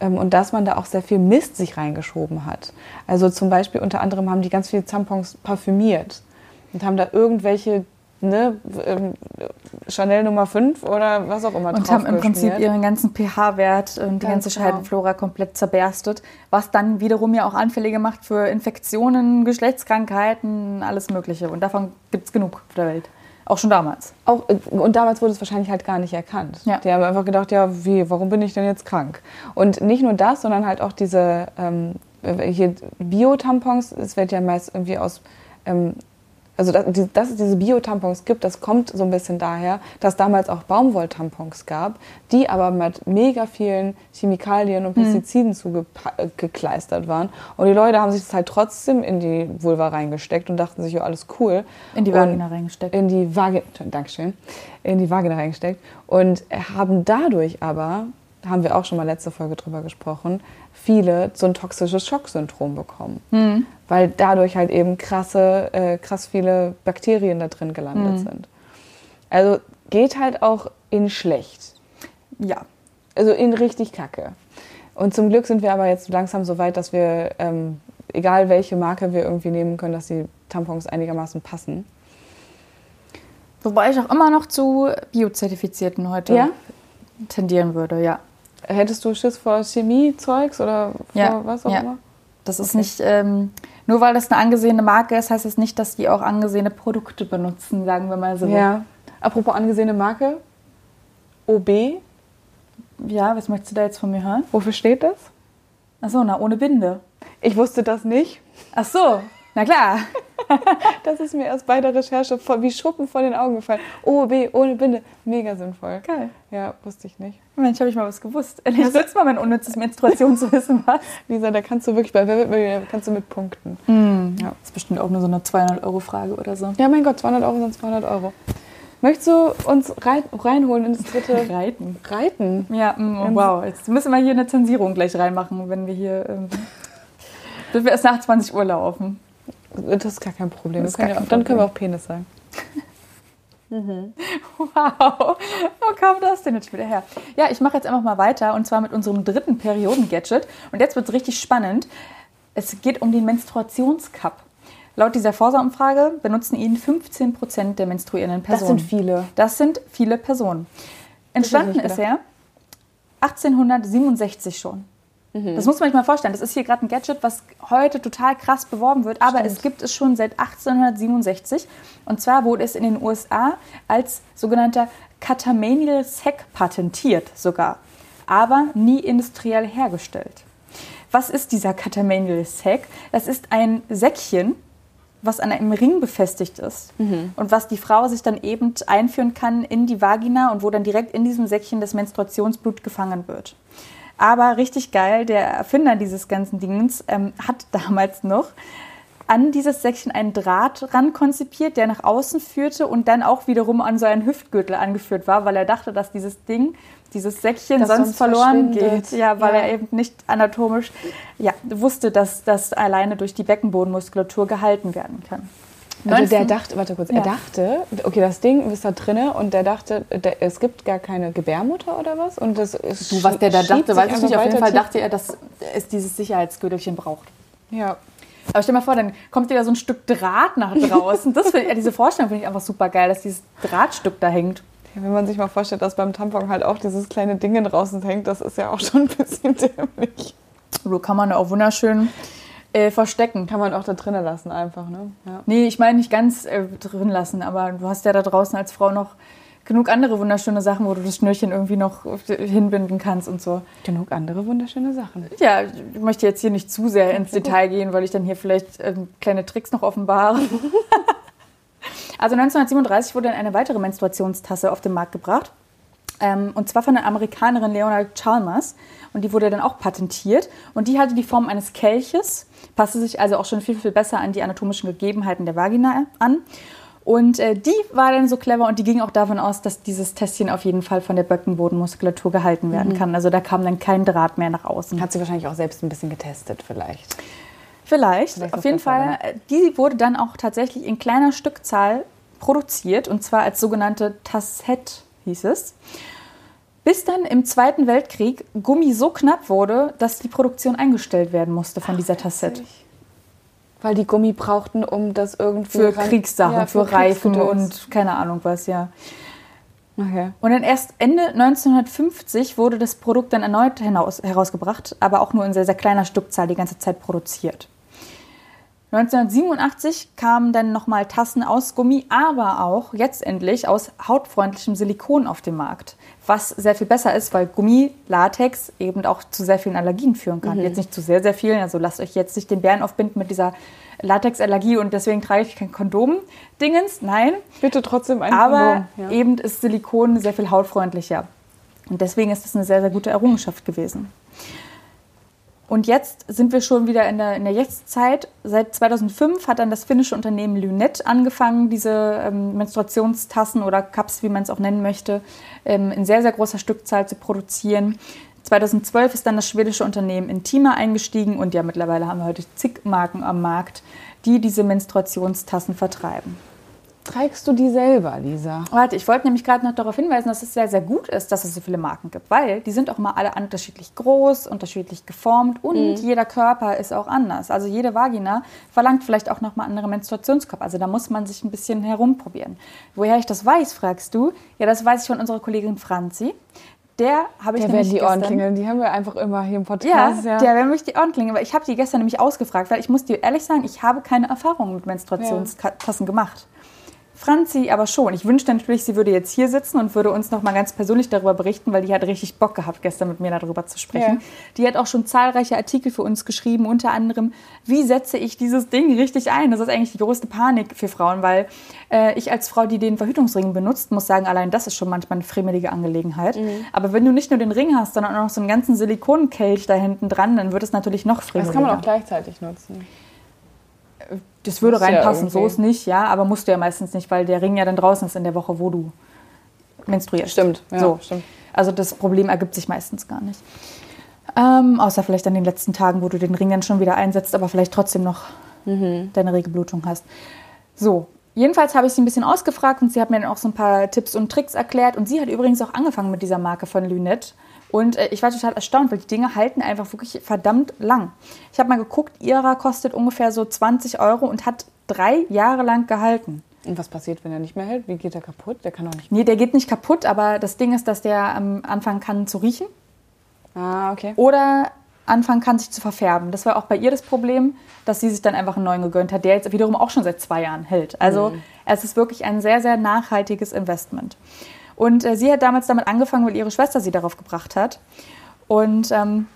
ähm, und dass man da auch sehr viel Mist sich reingeschoben hat. Also zum Beispiel unter anderem haben die ganz viele Zampons parfümiert und haben da irgendwelche ne, ähm, Chanel Nummer 5 oder was auch immer Und haben im Prinzip ihren ganzen pH-Wert und die ganze genau. Scheidenflora komplett zerberstet, was dann wiederum ja auch anfälliger macht für Infektionen, Geschlechtskrankheiten, alles Mögliche. Und davon gibt es genug auf der Welt. Auch schon damals. Auch, und damals wurde es wahrscheinlich halt gar nicht erkannt. Ja. Die haben einfach gedacht, ja, wie, warum bin ich denn jetzt krank? Und nicht nur das, sondern halt auch diese ähm, hier Bio-Tampons, es wird ja meist irgendwie aus ähm, also dass, dass es diese Bio-Tampons gibt, das kommt so ein bisschen daher, dass damals auch Baumwolltampons gab, die aber mit mega vielen Chemikalien und hm. Pestiziden mhm. zugekleistert waren. Und die Leute haben sich das halt trotzdem in die Vulva reingesteckt und dachten sich, ja, alles cool. In die Vagina und reingesteckt. In die Vagina, Dankeschön, in die Vagina reingesteckt. Und haben dadurch aber, da haben wir auch schon mal letzte Folge drüber gesprochen, viele so ein toxisches Schocksyndrom bekommen. Mhm. Weil dadurch halt eben krasse, äh, krass viele Bakterien da drin gelandet mhm. sind. Also geht halt auch in schlecht. Ja. Also in richtig kacke. Und zum Glück sind wir aber jetzt langsam so weit, dass wir, ähm, egal welche Marke wir irgendwie nehmen können, dass die Tampons einigermaßen passen. Wobei ich auch immer noch zu biozertifizierten heute ja? tendieren würde, ja. Hättest du Schiss vor Chemiezeugs oder vor ja, was auch ja. immer? Das ist okay. nicht, ähm, nur weil das eine angesehene Marke ist, heißt das nicht, dass die auch angesehene Produkte benutzen, sagen wir mal so. Ja. Apropos angesehene Marke, OB. Ja, was möchtest du da jetzt von mir hören? Wofür steht das? Ach so, na, ohne Binde. Ich wusste das nicht. Ach so, na klar. Das ist mir erst bei der Recherche wie Schuppen vor den Augen gefallen. OB ohne Binde. Mega sinnvoll. Geil. Ja, wusste ich nicht. Mensch, habe ich mal was gewusst. Ich nutze mal mein unnützes Menstruationswissen, was? Lisa, da kannst du wirklich bei Wer wird Millionär, kannst du mit punkten. Ja. Das ist bestimmt auch nur so eine 200-Euro-Frage oder so. Ja, mein Gott, 200 Euro sind 200 Euro. Möchtest du uns rei reinholen ins dritte Reiten. Reiten? Ja, mm, wow. Jetzt müssen wir hier eine Zensierung gleich reinmachen, wenn wir hier. Ähm, dürfen wir erst nach 20 Uhr laufen. Das ist gar kein Problem. Das können ja, kein dann können wir auch Penis sagen. Wow, wo kam das denn jetzt wieder her? Ja, ich mache jetzt einfach mal weiter und zwar mit unserem dritten Perioden-Gadget. Und jetzt wird es richtig spannend. Es geht um den Menstruationscup. Laut dieser Forsa-Umfrage benutzen ihn 15% der menstruierenden Personen. viele. Das sind viele Personen. Entstanden ist er 1867 schon. Das muss man sich mal vorstellen. Das ist hier gerade ein Gadget, was heute total krass beworben wird, aber Stimmt. es gibt es schon seit 1867. Und zwar wurde es in den USA als sogenannter Catamenial Sac patentiert sogar, aber nie industriell hergestellt. Was ist dieser Catamenial Sac? Das ist ein Säckchen, was an einem Ring befestigt ist und was die Frau sich dann eben einführen kann in die Vagina und wo dann direkt in diesem Säckchen das Menstruationsblut gefangen wird. Aber richtig geil, der Erfinder dieses ganzen Dingens ähm, hat damals noch an dieses Säckchen einen Draht ran konzipiert, der nach außen führte und dann auch wiederum an so einen Hüftgürtel angeführt war, weil er dachte, dass dieses Ding, dieses Säckchen sonst, sonst verloren geht. Ja, weil Ja. er eben nicht anatomisch ja, wusste, dass das alleine durch die Beckenbodenmuskulatur gehalten werden kann. Also der 19 dachte, warte kurz, Ja. er dachte, okay, das Ding ist da drinne und der dachte, der, es gibt gar keine Gebärmutter oder was? Und das ist Du, was der da dachte, weiß ich nicht. Auf jeden Fall dachte er, dass es dieses Sicherheitsgürtelchen braucht. Ja. Aber stell dir mal vor, dann kommt dir da so ein Stück Draht nach draußen. Das find, ja, diese Vorstellung finde ich einfach super geil, dass dieses Drahtstück da hängt. Ja, Wenn man sich mal vorstellt, dass beim Tampon halt auch dieses kleine Ding draußen hängt, das ist ja auch schon ein bisschen dämlich. So kann man auch wunderschön äh, verstecken. Kann man auch da drinnen lassen einfach, ne? Ja. Nee, ich meine nicht ganz äh, drin lassen, aber du hast ja da draußen als Frau noch genug andere wunderschöne Sachen, wo du das Schnürchen irgendwie noch hinbinden kannst und so. Genug andere wunderschöne Sachen. Ja, ich möchte jetzt hier nicht zu sehr ins Detail gehen, weil ich dann hier vielleicht ähm, kleine Tricks noch offenbare. also 1937 wurde dann eine weitere Menstruationstasse auf den Markt gebracht. Ähm, und zwar von der Amerikanerin Leonard Chalmers. Und die wurde dann auch patentiert. Und die hatte die Form eines Kelches, passte sich also auch schon viel, viel besser an die anatomischen Gegebenheiten der Vagina an. Und äh, die war dann so clever und die ging auch davon aus, dass dieses Tässchen auf jeden Fall von der Beckenbodenmuskulatur gehalten werden kann. Also da kam dann kein Draht mehr nach außen. Hat sie wahrscheinlich auch selbst ein bisschen getestet, vielleicht. Vielleicht, Vielleicht auf jeden Fall. äh, Die wurde dann auch tatsächlich in kleiner Stückzahl produziert und zwar als sogenannte Tassette hieß es. Bis dann im Zweiten Weltkrieg Gummi so knapp wurde, dass die Produktion eingestellt werden musste von dieser Tassette. Weil die Gummi brauchten, um das irgendwie... Für ran- Kriegssachen, Ja, für, Reifen Kriegsgedöns. und keine Ahnung was, ja. Okay. Und dann erst Ende 1950 wurde das Produkt dann erneut hinaus, herausgebracht, aber auch nur in sehr, sehr kleiner Stückzahl die ganze Zeit produziert. 1987 kamen dann nochmal Tassen aus Gummi, aber auch jetzt endlich aus hautfreundlichem Silikon auf den Markt. Was sehr viel besser ist, weil Gummi, Latex eben auch zu sehr vielen Allergien führen kann. Jetzt nicht zu sehr, sehr vielen. Also lasst euch jetzt nicht den Bären aufbinden mit dieser Latexallergie und deswegen trage ich kein Kondom-Dingens. Nein, Bitte trotzdem ein aber Kondom, ja. eben ist Silikon sehr viel hautfreundlicher. Und deswegen ist das eine sehr, sehr gute Errungenschaft gewesen. Und jetzt sind wir schon wieder in der, in der Jetztzeit. Seit 2005 hat dann das finnische Unternehmen Lynette angefangen, diese ähm, Menstruationstassen oder Cups, wie man es auch nennen möchte, ähm, in sehr, sehr großer Stückzahl zu produzieren. 2012 ist dann das schwedische Unternehmen Intima eingestiegen und ja, mittlerweile haben wir heute zig Marken am Markt, die diese Menstruationstassen vertreiben. Trägst du die selber, Lisa? Warte, ich wollte nämlich gerade noch darauf hinweisen, dass es sehr, sehr gut ist, dass es so viele Marken gibt, weil die sind auch mal alle unterschiedlich groß, unterschiedlich geformt und jeder Körper ist auch anders. Also jede Vagina verlangt vielleicht auch nochmal andere Menstruationskörper. Also da muss man sich ein bisschen herumprobieren. Woher ich das weiß, fragst du? Ja, das weiß ich von unserer Kollegin Franzi. Der habe ich Der nämlich werden die gestern, Ohrenklingeln, die haben wir einfach immer hier im ja, Podcast. der wäre nämlich die Ohrenklinge, weil ich habe die gestern nämlich ausgefragt, weil ich muss dir ehrlich sagen, ich habe keine Erfahrung mit Menstruationstassen gemacht. Franzi aber schon. Ich wünschte natürlich, sie würde jetzt hier sitzen und würde uns noch mal ganz persönlich darüber berichten, weil die hat richtig Bock gehabt, gestern mit mir darüber zu sprechen. Ja. Die hat auch schon zahlreiche Artikel für uns geschrieben, unter anderem, wie setze ich dieses Ding richtig ein? Das ist eigentlich die größte Panik für Frauen, weil äh, ich als Frau, die den Verhütungsring benutzt, muss sagen, allein das ist schon manchmal eine fremelige Angelegenheit. Mhm. Aber wenn du nicht nur den Ring hast, sondern auch noch so einen ganzen Silikonkelch da hinten dran, dann wird es natürlich noch fremeliger. Das kann man auch gleichzeitig nutzen. Das würde Muss ja reinpassen, so ist nicht, ja, aber musst du ja meistens nicht, weil der Ring ja dann draußen ist in der Woche, wo du menstruierst. Stimmt, ja, so. stimmt. Also das Problem ergibt sich meistens gar nicht. Ähm, außer vielleicht an den letzten Tagen, wo du den Ring dann schon wieder einsetzt, aber vielleicht trotzdem noch Mhm. deine rege Blutung hast. So, jedenfalls habe ich sie ein bisschen ausgefragt und sie hat mir dann auch so ein paar Tipps und Tricks erklärt. Und sie hat übrigens auch angefangen mit dieser Marke von Lynette. Und äh, ich war total erstaunt, weil die Dinge halten einfach wirklich verdammt lang. Ich habe mal geguckt, ihrer kostet ungefähr so 20 Euro und hat drei Jahre lang gehalten. Und was passiert, wenn er nicht mehr hält? Wie geht er kaputt? Der kann doch nicht. Nee, der geht nicht kaputt, aber das Ding ist, dass der ähm, anfangen kann zu riechen Ah, okay. oder anfangen kann, sich zu verfärben. Das war auch bei ihr das Problem, dass sie sich dann einfach einen neuen gegönnt hat, der jetzt wiederum auch schon seit zwei Jahren hält. Also es ist wirklich ein sehr, sehr nachhaltiges Investment. Und äh, sie hat damals damit angefangen, weil ihre Schwester sie darauf gebracht hat. Und ähm,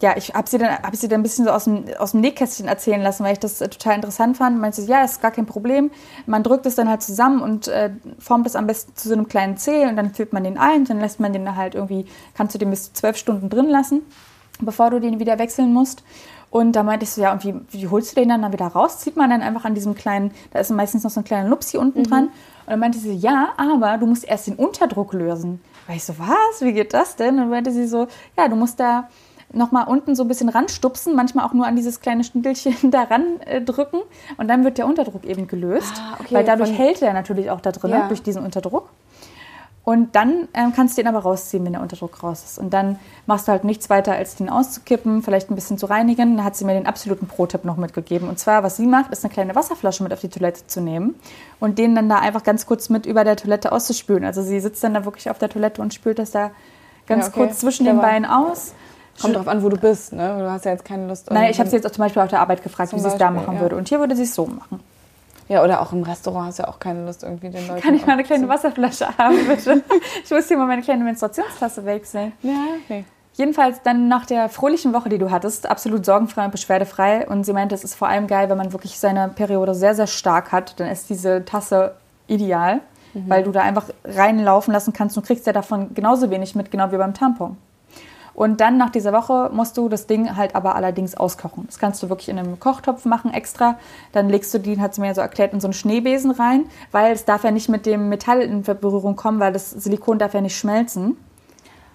ja, ich habe sie, dann- hab sie dann ein bisschen so aus dem, aus dem Nähkästchen erzählen lassen, weil ich das äh, total interessant fand. Meinte sie, ja, ist gar kein Problem. Man drückt es dann halt zusammen und äh, formt es am besten zu so einem kleinen Zeh und dann füllt man den ein, dann lässt man den halt irgendwie, kannst du den bis zu zwölf Stunden drin lassen, bevor du den wieder wechseln musst. Und da meinte ich so, ja, und wie, wie holst du den dann, dann wieder raus? Zieht man dann einfach an diesem kleinen, da ist meistens noch so ein kleiner Lupsi unten dran. Und dann meinte sie, ja, aber du musst erst den Unterdruck lösen. Weil ich so, was? Wie geht das denn? Und dann meinte sie so, ja, du musst da nochmal unten so ein bisschen ranstupsen, manchmal auch nur an dieses kleine Schniedelchen da ran äh, drücken und dann wird der Unterdruck eben gelöst, Ah, okay, weil dadurch hält er natürlich auch da drin, Ja. durch diesen Unterdruck. Und dann ähm, kannst du den aber rausziehen, wenn der Unterdruck raus ist. Und dann machst du halt nichts weiter, als den auszukippen, vielleicht ein bisschen zu reinigen. Da hat sie mir den absoluten Pro-Tipp noch mitgegeben. Und zwar, was sie macht, ist eine kleine Wasserflasche mit auf die Toilette zu nehmen und den dann da einfach ganz kurz mit über der Toilette auszuspülen. Also sie sitzt dann da wirklich auf der Toilette und spült das da ganz Ja, okay. kurz zwischen den Clever. Beinen aus. Kommt drauf an, wo du bist, ne? Du hast ja jetzt keine Lust. Naja, ich habe irgendwie- sie jetzt auch zum Beispiel auf der Arbeit gefragt, wie sie es da machen ja. würde. Und hier würde sie es so machen. Ja, oder auch im Restaurant hast du ja auch keine Lust, irgendwie den Leuten. Kann ich mal eine kleine Wasserflasche haben, bitte? Ich muss hier mal meine kleine Menstruationstasse wechseln. Ja, okay. Jedenfalls dann nach der fröhlichen Woche, die du hattest, absolut sorgenfrei und beschwerdefrei. Und sie meinte, es ist vor allem geil, wenn man wirklich seine Periode sehr, sehr stark hat. Dann ist diese Tasse ideal, weil du da einfach reinlaufen lassen kannst und kriegst ja davon genauso wenig mit, genau wie beim Tampon. Und dann nach dieser Woche musst du das Ding halt aber allerdings auskochen. Das kannst du wirklich in einem Kochtopf machen extra. Dann legst du die, hat sie mir ja so erklärt, in so einen Schneebesen rein, weil es darf ja nicht mit dem Metall in Berührung kommen, weil das Silikon darf ja nicht schmelzen.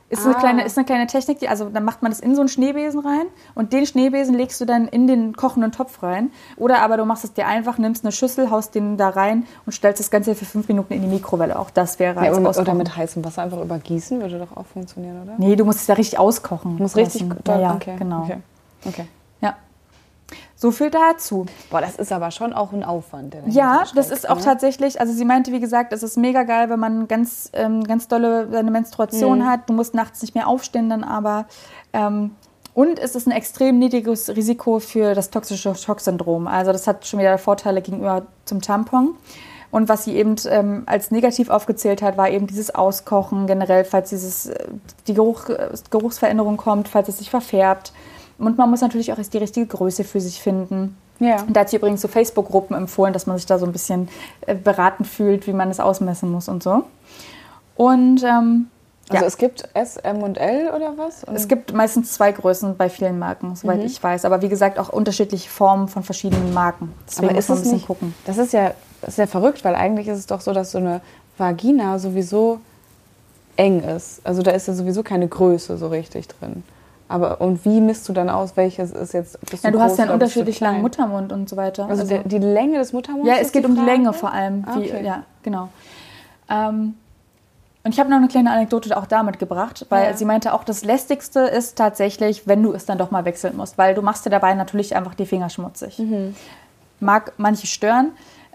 Ist, eine Ah. kleine, ist eine kleine Technik, die, also dann macht man das in so einen Schneebesen rein und den Schneebesen legst du dann in den kochenden Topf rein. Oder aber du machst es dir einfach, nimmst eine Schüssel, haust den da rein und stellst das Ganze für fünf Minuten in die Mikrowelle. Auch das wäre Ja, als oder, mit heißem Wasser einfach übergießen, würde doch auch funktionieren, oder? Nee, du musst es ja richtig auskochen. Muss richtig lassen. doll- ja, ja, okay. genau. Okay. okay. So viel dazu. Boah, das ist aber schon auch ein Aufwand. Ja, das ist auch ne? tatsächlich, also sie meinte, wie gesagt, es ist mega geil, wenn man ganz, ähm, ganz dolle seine Menstruation Mhm. hat. Du musst nachts nicht mehr aufstehen dann aber. Ähm, und es ist ein extrem niedriges Risiko für das toxische Schocksyndrom. Also das hat schon wieder Vorteile gegenüber zum Tampon. Und was sie eben ähm, als negativ aufgezählt hat, war eben dieses Auskochen generell, falls dieses, äh, die Geruch, äh, Geruchsveränderung kommt, falls es sich verfärbt. Und man muss natürlich auch erst die richtige Größe für sich finden. Ja. Und da hat sie übrigens so Facebook-Gruppen empfohlen, dass man sich da so ein bisschen äh, beraten fühlt, wie man es ausmessen muss und so. Und ähm, Also ja. es gibt S, M und L oder was? Und es gibt meistens zwei Größen bei vielen Marken, soweit Mhm. ich weiß. Aber wie gesagt, auch unterschiedliche Formen von verschiedenen Marken. Deswegen aber muss ist man es ein bisschen nicht, gucken. Das ist ja, das ist ja verrückt, weil eigentlich ist es doch so, dass so eine Vagina sowieso eng ist. Also da ist ja sowieso keine Größe so richtig drin. Aber und wie misst du dann aus, welches ist jetzt bist Ja, du hast ja einen du unterschiedlich langen? Muttermund und so weiter. Also, der, die Länge des Muttermunds? Ja, es geht um die? Länge vor allem. Ah, Wie, okay. Ja, genau. Ähm, und ich habe noch eine kleine Anekdote auch damit gebracht, weil Ja. sie meinte auch, das lästigste ist tatsächlich, wenn du es dann doch mal wechseln musst, weil du machst dir dabei natürlich einfach die Finger schmutzig. Mhm. Mag manche stören.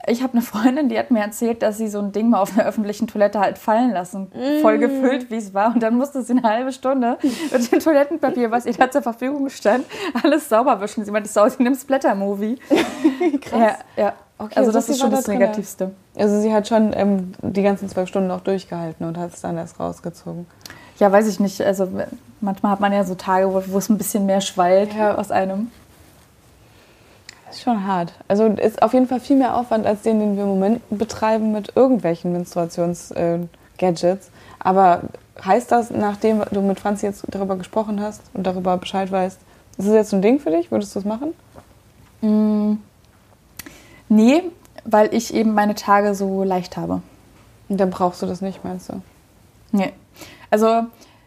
Ich habe eine Freundin, die hat mir erzählt, dass sie so ein Ding mal auf einer öffentlichen Toilette halt fallen lassen. Voll Mm. gefüllt, wie es war. Und dann musste sie eine halbe Stunde mit dem Toilettenpapier, was ihr da zur Verfügung stand, alles sauber wischen. Sie meinte, sau, sie nimmt Splatter-Movie. Krass. Ja, ja. Okay, also das ist schon das da. Negativste. Also sie hat schon ähm, die ganzen zwölf Stunden auch durchgehalten und hat es dann erst rausgezogen. Ja, weiß ich nicht. Also manchmal hat man ja so Tage, wo, wo es ein bisschen mehr schwallt Ja. aus einem. Das ist schon hart. Also ist auf jeden Fall viel mehr Aufwand als den, den wir im Moment betreiben mit irgendwelchen Menstruations-Gadgets. Aber heißt das, nachdem du mit Franzi jetzt darüber gesprochen hast und darüber Bescheid weißt, ist es jetzt ein Ding für dich? Würdest du es machen? Mm, nee, weil ich eben meine Tage so leicht habe. Und dann brauchst du das nicht, meinst du? Nee. Also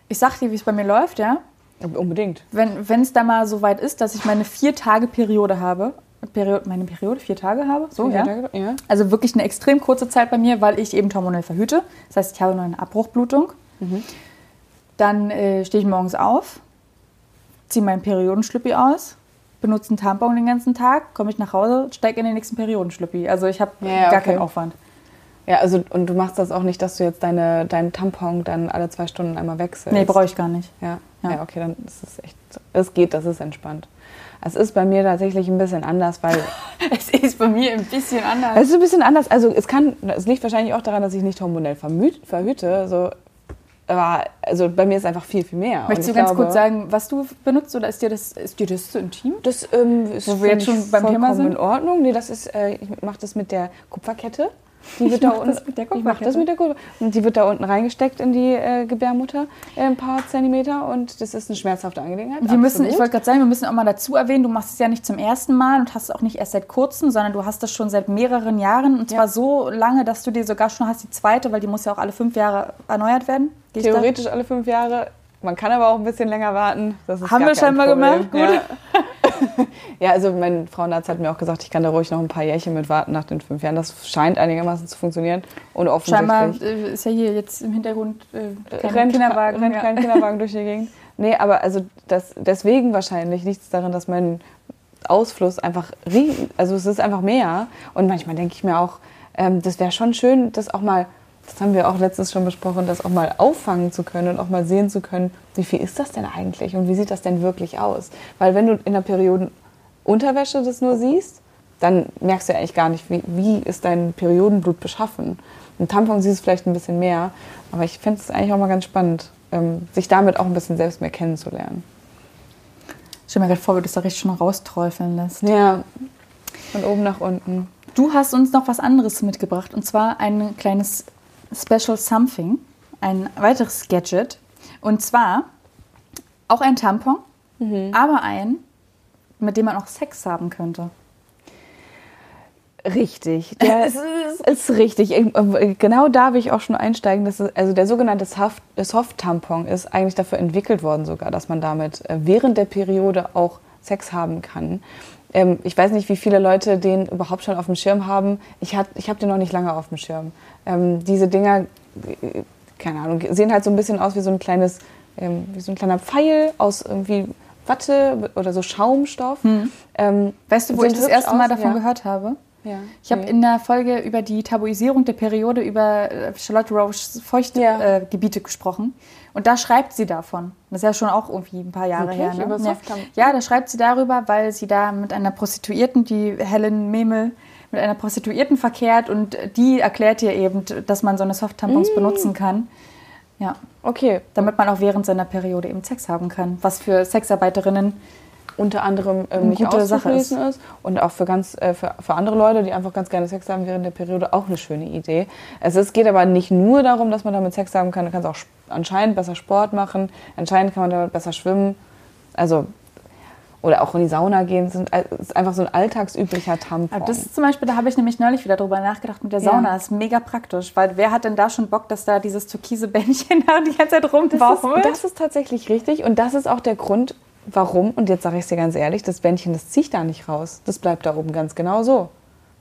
ich sag dir, wie es bei mir läuft, ja. Ja, unbedingt. Wenn es da mal so weit ist, dass ich meine vier Tage Periode habe, Periode, meine Periode vier Tage habe, so, ja. ja. Also wirklich eine extrem kurze Zeit bei mir, weil ich eben hormonell verhüte. Das heißt, ich habe nur eine Abbruchblutung. Mhm. Dann äh, stehe ich morgens auf, ziehe meinen Periodenschlüppi aus, benutze einen Tampon den ganzen Tag, komme ich nach Hause, steige in den nächsten Periodenschlüppi. Also ich habe ja, gar okay. keinen Aufwand. Ja, also und du machst das auch nicht, dass du jetzt deine, deinen Tampon dann alle zwei Stunden einmal wechselst. Nee, brauche ich gar nicht. Ja. Ja. ja, okay, dann ist es echt, es geht, das ist entspannt. Es ist bei mir tatsächlich ein bisschen anders, weil Es ist bei mir ein bisschen anders. es ist ein bisschen anders. Also es kann, es liegt wahrscheinlich auch daran, dass ich nicht hormonell verhüte. So, aber also bei mir ist einfach viel, viel mehr. Möchtest du ganz glaube, kurz sagen, was du benutzt oder ist dir das, ist dir das zu intim? Das ähm, ist Wo wir jetzt schon beim Thema vollkommen sind? in Ordnung. Nee, das ist, äh, ich mache das mit der Kupferkette. Die wird da mach unten, das mit der Ich mache das Kupferkette? mit der Kupfer. Und die wird da unten reingesteckt in die äh, Gebärmutter, äh, ein paar Zentimeter. Und das ist eine schmerzhafte Angelegenheit. Wir müssen, ich wollte gerade sagen, wir müssen auch mal dazu erwähnen, du machst es ja nicht zum ersten Mal und hast es auch nicht erst seit kurzem, sondern du hast das schon seit mehreren Jahren und zwar Ja. so lange, dass du dir sogar schon hast die zweite, weil die muss ja auch alle fünf Jahre erneuert werden. Ich da- Theoretisch alle fünf Jahre. Man kann aber auch ein bisschen länger warten. Das ist Haben wir scheinbar Problem. gemacht, gut. Ja. ja, also mein Frauenarzt hat mir auch gesagt, ich kann da ruhig noch ein paar Jährchen mit warten nach den fünf Jahren. Das scheint einigermaßen zu funktionieren. Und Scheinbar offensichtlich äh, ist ja hier jetzt im Hintergrund äh, kein rennt, Kinderwagen. rennt ja. kein Kinderwagen durch die Gegend. Nee, aber also das, deswegen wahrscheinlich nichts daran, dass mein Ausfluss einfach, rie- also es ist einfach mehr. Und manchmal denke ich mir auch, ähm, das wäre schon schön, das auch mal, das haben wir auch letztens schon besprochen, das auch mal auffangen zu können und auch mal sehen zu können, wie viel ist das denn eigentlich und wie sieht das denn wirklich aus? Weil wenn du in der Periodenunterwäsche das nur siehst, dann merkst du ja eigentlich gar nicht, wie, wie ist dein Periodenblut beschaffen. Im Tampon siehst du es vielleicht ein bisschen mehr, aber ich finde es eigentlich auch mal ganz spannend, ähm, sich damit auch ein bisschen selbst mehr kennenzulernen. Stell mir gerade vor, wie du das da richtig schon rausträufeln lässt. Ja, von oben nach unten. Du hast uns noch was anderes mitgebracht und zwar ein kleines Special Something, ein weiteres Gadget. Und zwar auch ein Tampon, aber ein, mit dem man auch Sex haben könnte. Richtig, der ist, ist richtig. Ich- Genau da will ich auch schon einsteigen. Das ist, also der sogenannte Soft- Soft-Tampon ist eigentlich dafür entwickelt worden sogar, dass man damit äh, während der Periode auch Sex haben kann. Ähm, ich weiß nicht, wie viele Leute den überhaupt schon auf dem Schirm haben. Ich, hat, ich habe den noch nicht lange auf dem Schirm. Ähm, diese Dinger, äh, keine Ahnung, sehen halt so ein bisschen aus wie so ein kleines, ähm, wie so ein kleiner Pfeil aus irgendwie Watte oder so Schaumstoff. Ähm, Weißt du, wo ich das erste Mal aus, davon ja. gehört habe? Ja. Ich habe Nee. in der Folge über die Tabuisierung der Periode über äh, Charlotte Roches Feuchtgebiete Ja. äh, Gebiete gesprochen. Und da schreibt sie davon. Das ist ja schon auch irgendwie ein paar Jahre Wirklich? her. Ne? Ja. Ja, da schreibt sie darüber, weil sie da mit einer Prostituierten, die Helen Memel, mit einer Prostituierten verkehrt und die erklärt ihr eben, dass man so eine Soft-Tampons Mm. benutzen kann. Ja, Okay, damit man auch während seiner Periode eben Sex haben kann. Was für Sexarbeiterinnen unter anderem ähm, nicht Sache auszuschließen ist. und auch für ganz äh, für, für andere Leute, die einfach ganz gerne Sex haben während der Periode, auch eine schöne Idee. Es ist, geht aber nicht nur darum, dass man damit Sex haben kann. Du kannst auch anscheinend besser Sport machen, anscheinend kann man damit besser schwimmen, also oder auch in die Sauna gehen. Es sind, ist einfach so ein alltagsüblicher Tampon. Aber das ist zum Beispiel, da habe ich nämlich neulich wieder drüber nachgedacht mit der Ja. Sauna. Das ist mega praktisch, weil wer hat denn da schon Bock, dass da dieses türkise Bändchen da die ganze Zeit Das rumbaumelt? ist, das ist tatsächlich richtig und das ist auch der Grund, warum, und jetzt sage ich es dir ganz ehrlich, das Bändchen, das zieht da nicht raus. Das bleibt da oben ganz genau so.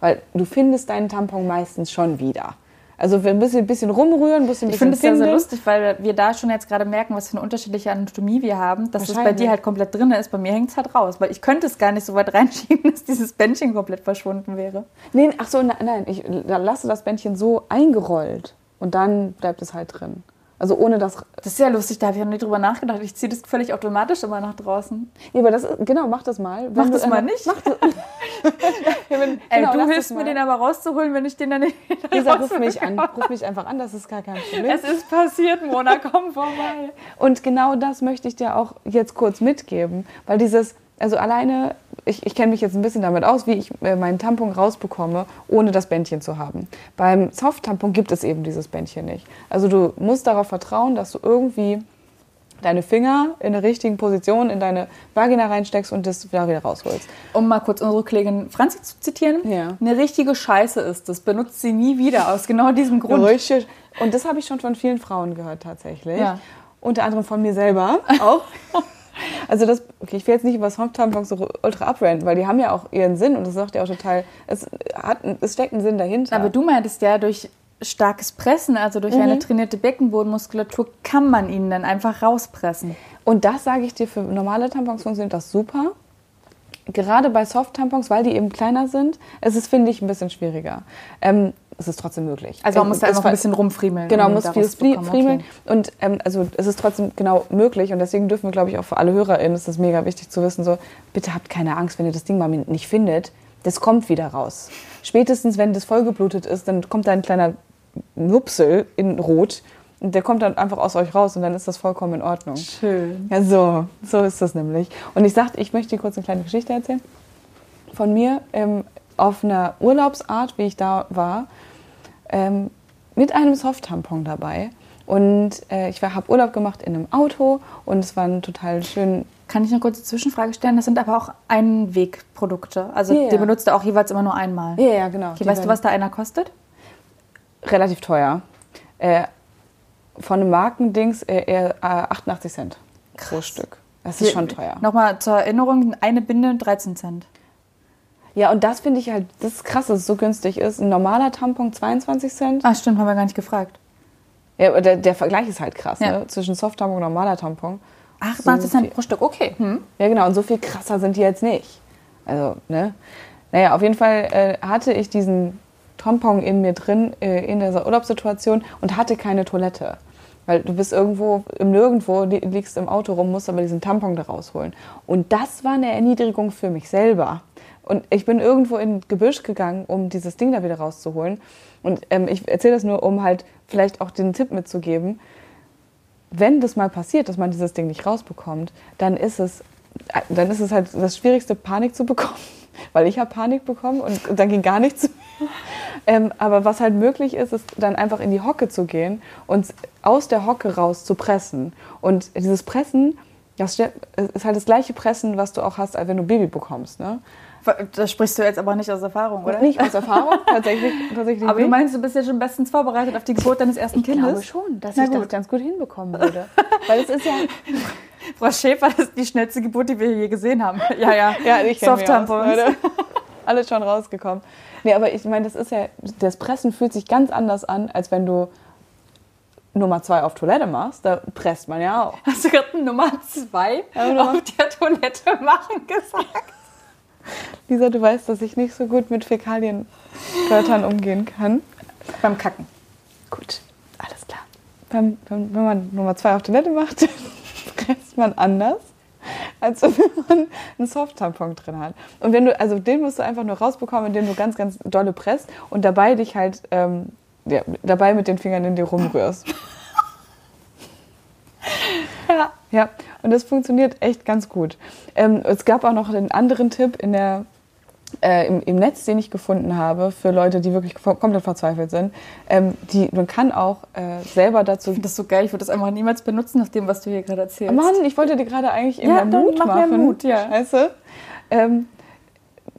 Weil du findest deinen Tampon meistens schon wieder. Also wir ein bisschen, rumrühren, ein bisschen, Ich finde es sehr finden. lustig, weil wir da schon jetzt gerade merken, was für eine unterschiedliche Anatomie wir haben, dass es bei dir halt komplett drin ist. Bei mir hängt es halt raus, weil ich könnte es gar nicht so weit reinschieben, dass dieses Bändchen komplett verschwunden wäre. Nee, ach so, nein, nein, ich lasse das Bändchen so eingerollt und dann bleibt es halt drin. Also ohne das. Das ist ja lustig, da habe ich noch nicht drüber nachgedacht. Ich ziehe das völlig automatisch immer nach draußen. Ja, aber das genau, mach das mal. Mach das du- mal nicht. Mach das. ja, wenn, Ey, genau, du lass hilfst mir den aber rauszuholen, wenn ich den dann nicht Lisa, ruf mich an. Ruf mich einfach an, das ist gar kein Problem. Es ist passiert, Mona, komm vorbei. Und genau das möchte ich dir auch jetzt kurz mitgeben, weil dieses, also alleine, ich, ich kenne mich jetzt ein bisschen damit aus, wie ich äh, meinen Tampon rausbekomme, ohne das Bändchen zu haben. Beim Soft-Tampon gibt es eben dieses Bändchen nicht. Also du musst darauf vertrauen, dass du irgendwie deine Finger in der richtigen Position in deine Vagina reinsteckst und das wieder, wieder rausholst. Um mal kurz unsere Kollegin Franzi zu zitieren. Ja. Eine richtige Scheiße ist das. Benutzt sie nie wieder, aus genau diesem Grund. Richtig. Und das habe ich schon von vielen Frauen gehört tatsächlich. Ja. Unter anderem von mir selber auch. Also das, okay, ich will jetzt nicht über Soft-Tampons so ultra abranten, weil die haben ja auch ihren Sinn und das sagt ja auch total, es, hat, es steckt ein Sinn dahinter. Aber du meintest ja, durch starkes Pressen, also durch eine trainierte Beckenbodenmuskulatur, kann man ihn dann einfach rauspressen. Und das sage ich dir, für normale Tampons funktioniert das super. Gerade bei Soft-Tampons, weil die eben kleiner sind, es ist, finde ich, ein bisschen schwieriger. Ähm, es ist trotzdem möglich. Also man Ähm, muss da einfach ein bisschen rumfriemeln. Genau, ihn muss rauszubekommen. friemeln. Okay. Und ähm, also es ist trotzdem genau möglich und deswegen dürfen wir, glaube ich, auch für alle HörerInnen, ist das mega wichtig zu wissen, so, bitte habt keine Angst, wenn ihr das Ding mal nicht findet, das kommt wieder raus. Spätestens, wenn das vollgeblutet ist, dann kommt da ein kleiner Nupsel in Rot und der kommt dann einfach aus euch raus und dann ist das vollkommen in Ordnung. Schön. Ja, so, so ist das nämlich. Und ich sagte, ich möchte dir kurz eine kleine Geschichte erzählen. Von mir ähm, auf einer Urlaubsart, wie ich da war, ähm, mit einem Soft-Tampon dabei. Und äh, ich habe Urlaub gemacht in einem Auto und es war ein total schön. Kann ich eine kurze Zwischenfrage stellen? Das sind aber auch Einwegprodukte. Also Ja. die benutzt du auch jeweils immer nur einmal. Ja, ja, genau. Okay, weißt du, was da einer kostet? Relativ teuer. Äh, von einem Markendings äh, eher äh, 88 Cent pro Stück. Das ist schon teuer. Nochmal zur Erinnerung, eine Binde 13 Cent. Ja, und das finde ich halt, das ist krass, dass es so günstig ist. Ein normaler Tampon 22 Cent. Ah, stimmt, haben wir gar nicht gefragt. Ja, aber der, der Vergleich ist halt krass, Ja. ne? Zwischen Soft-Tampon und normaler Tampon. 28 So Cent pro Stück, okay. Hm. Ja, genau. Und so viel krasser sind die jetzt nicht. Also, ne? Naja, auf jeden Fall äh, hatte ich diesen Tampon in mir drin, äh, in dieser Urlaubssituation und hatte keine Toilette. Weil du bist irgendwo im Nirgendwo, li liegst im Auto rum, musst aber diesen Tampon da rausholen. Und das war eine Erniedrigung für mich selber. Und ich bin irgendwo in Gebüsch gegangen, um dieses Ding da wieder rauszuholen. Und ähm, ich erzähle das nur, um halt vielleicht auch den Tipp mitzugeben wenn das mal passiert, dass man dieses Ding nicht rausbekommt, dann ist es, dann ist es halt das Schwierigste, Panik zu bekommen. Weil ich habe Panik bekommen und, dann ging gar nichts. Ähm, aber was halt möglich ist, ist dann einfach in die Hocke zu gehen und aus der Hocke raus zu pressen. Und dieses Pressen, das ist halt das gleiche Pressen, was du auch hast, als wenn du Baby bekommst. Ne? Das sprichst du jetzt aber nicht aus Erfahrung, oder? Nicht aus Erfahrung, tatsächlich. tatsächlich Aber du nicht. meinst, du bist ja schon bestens vorbereitet auf die Geburt deines ersten ich Kindes? glaube schon, dass Na ich das gut. ganz gut hinbekommen würde. Weil es ist ja, Frau Schäfer, das ist die schnellste Geburt, die wir je gesehen haben. Ja, ja. Ja, ich Soft-Tampons. Leute. Alles schon rausgekommen. Nee, aber ich meine, das ist ja, das Pressen fühlt sich ganz anders an, als wenn du Nummer zwei auf Toilette machst. Da presst man ja auch. Hast du gerade Nummer zwei Ja, auf der Toilette machen gesagt? Lisa, du weißt, dass ich nicht so gut mit Fäkalienwörtern umgehen kann. Beim Kacken. Gut, alles klar. Beim, beim, wenn man Nummer zwei auf Toilette macht, presst man anders, als wenn man einen Soft-Tampon drin hat. Und wenn du, also den musst du einfach nur rausbekommen, indem du ganz, ganz dolle presst und dabei dich halt, ähm, ja, dabei mit den Fingern in dir rumrührst. Ja. Ja, und das funktioniert echt ganz gut. Ähm, es gab auch noch einen anderen Tipp in der, äh, im, im Netz, den ich gefunden habe, für Leute, die wirklich komplett verzweifelt sind. Ähm, die, man kann auch äh, selber dazu. Ich finde das so geil. Ich würde das einfach niemals benutzen, nach dem, was du hier gerade erzählst. Mann, ich wollte dir gerade eigentlich eben Ja, mehr Mut mach mehr machen. Mut, ja. Scheiße. Ähm,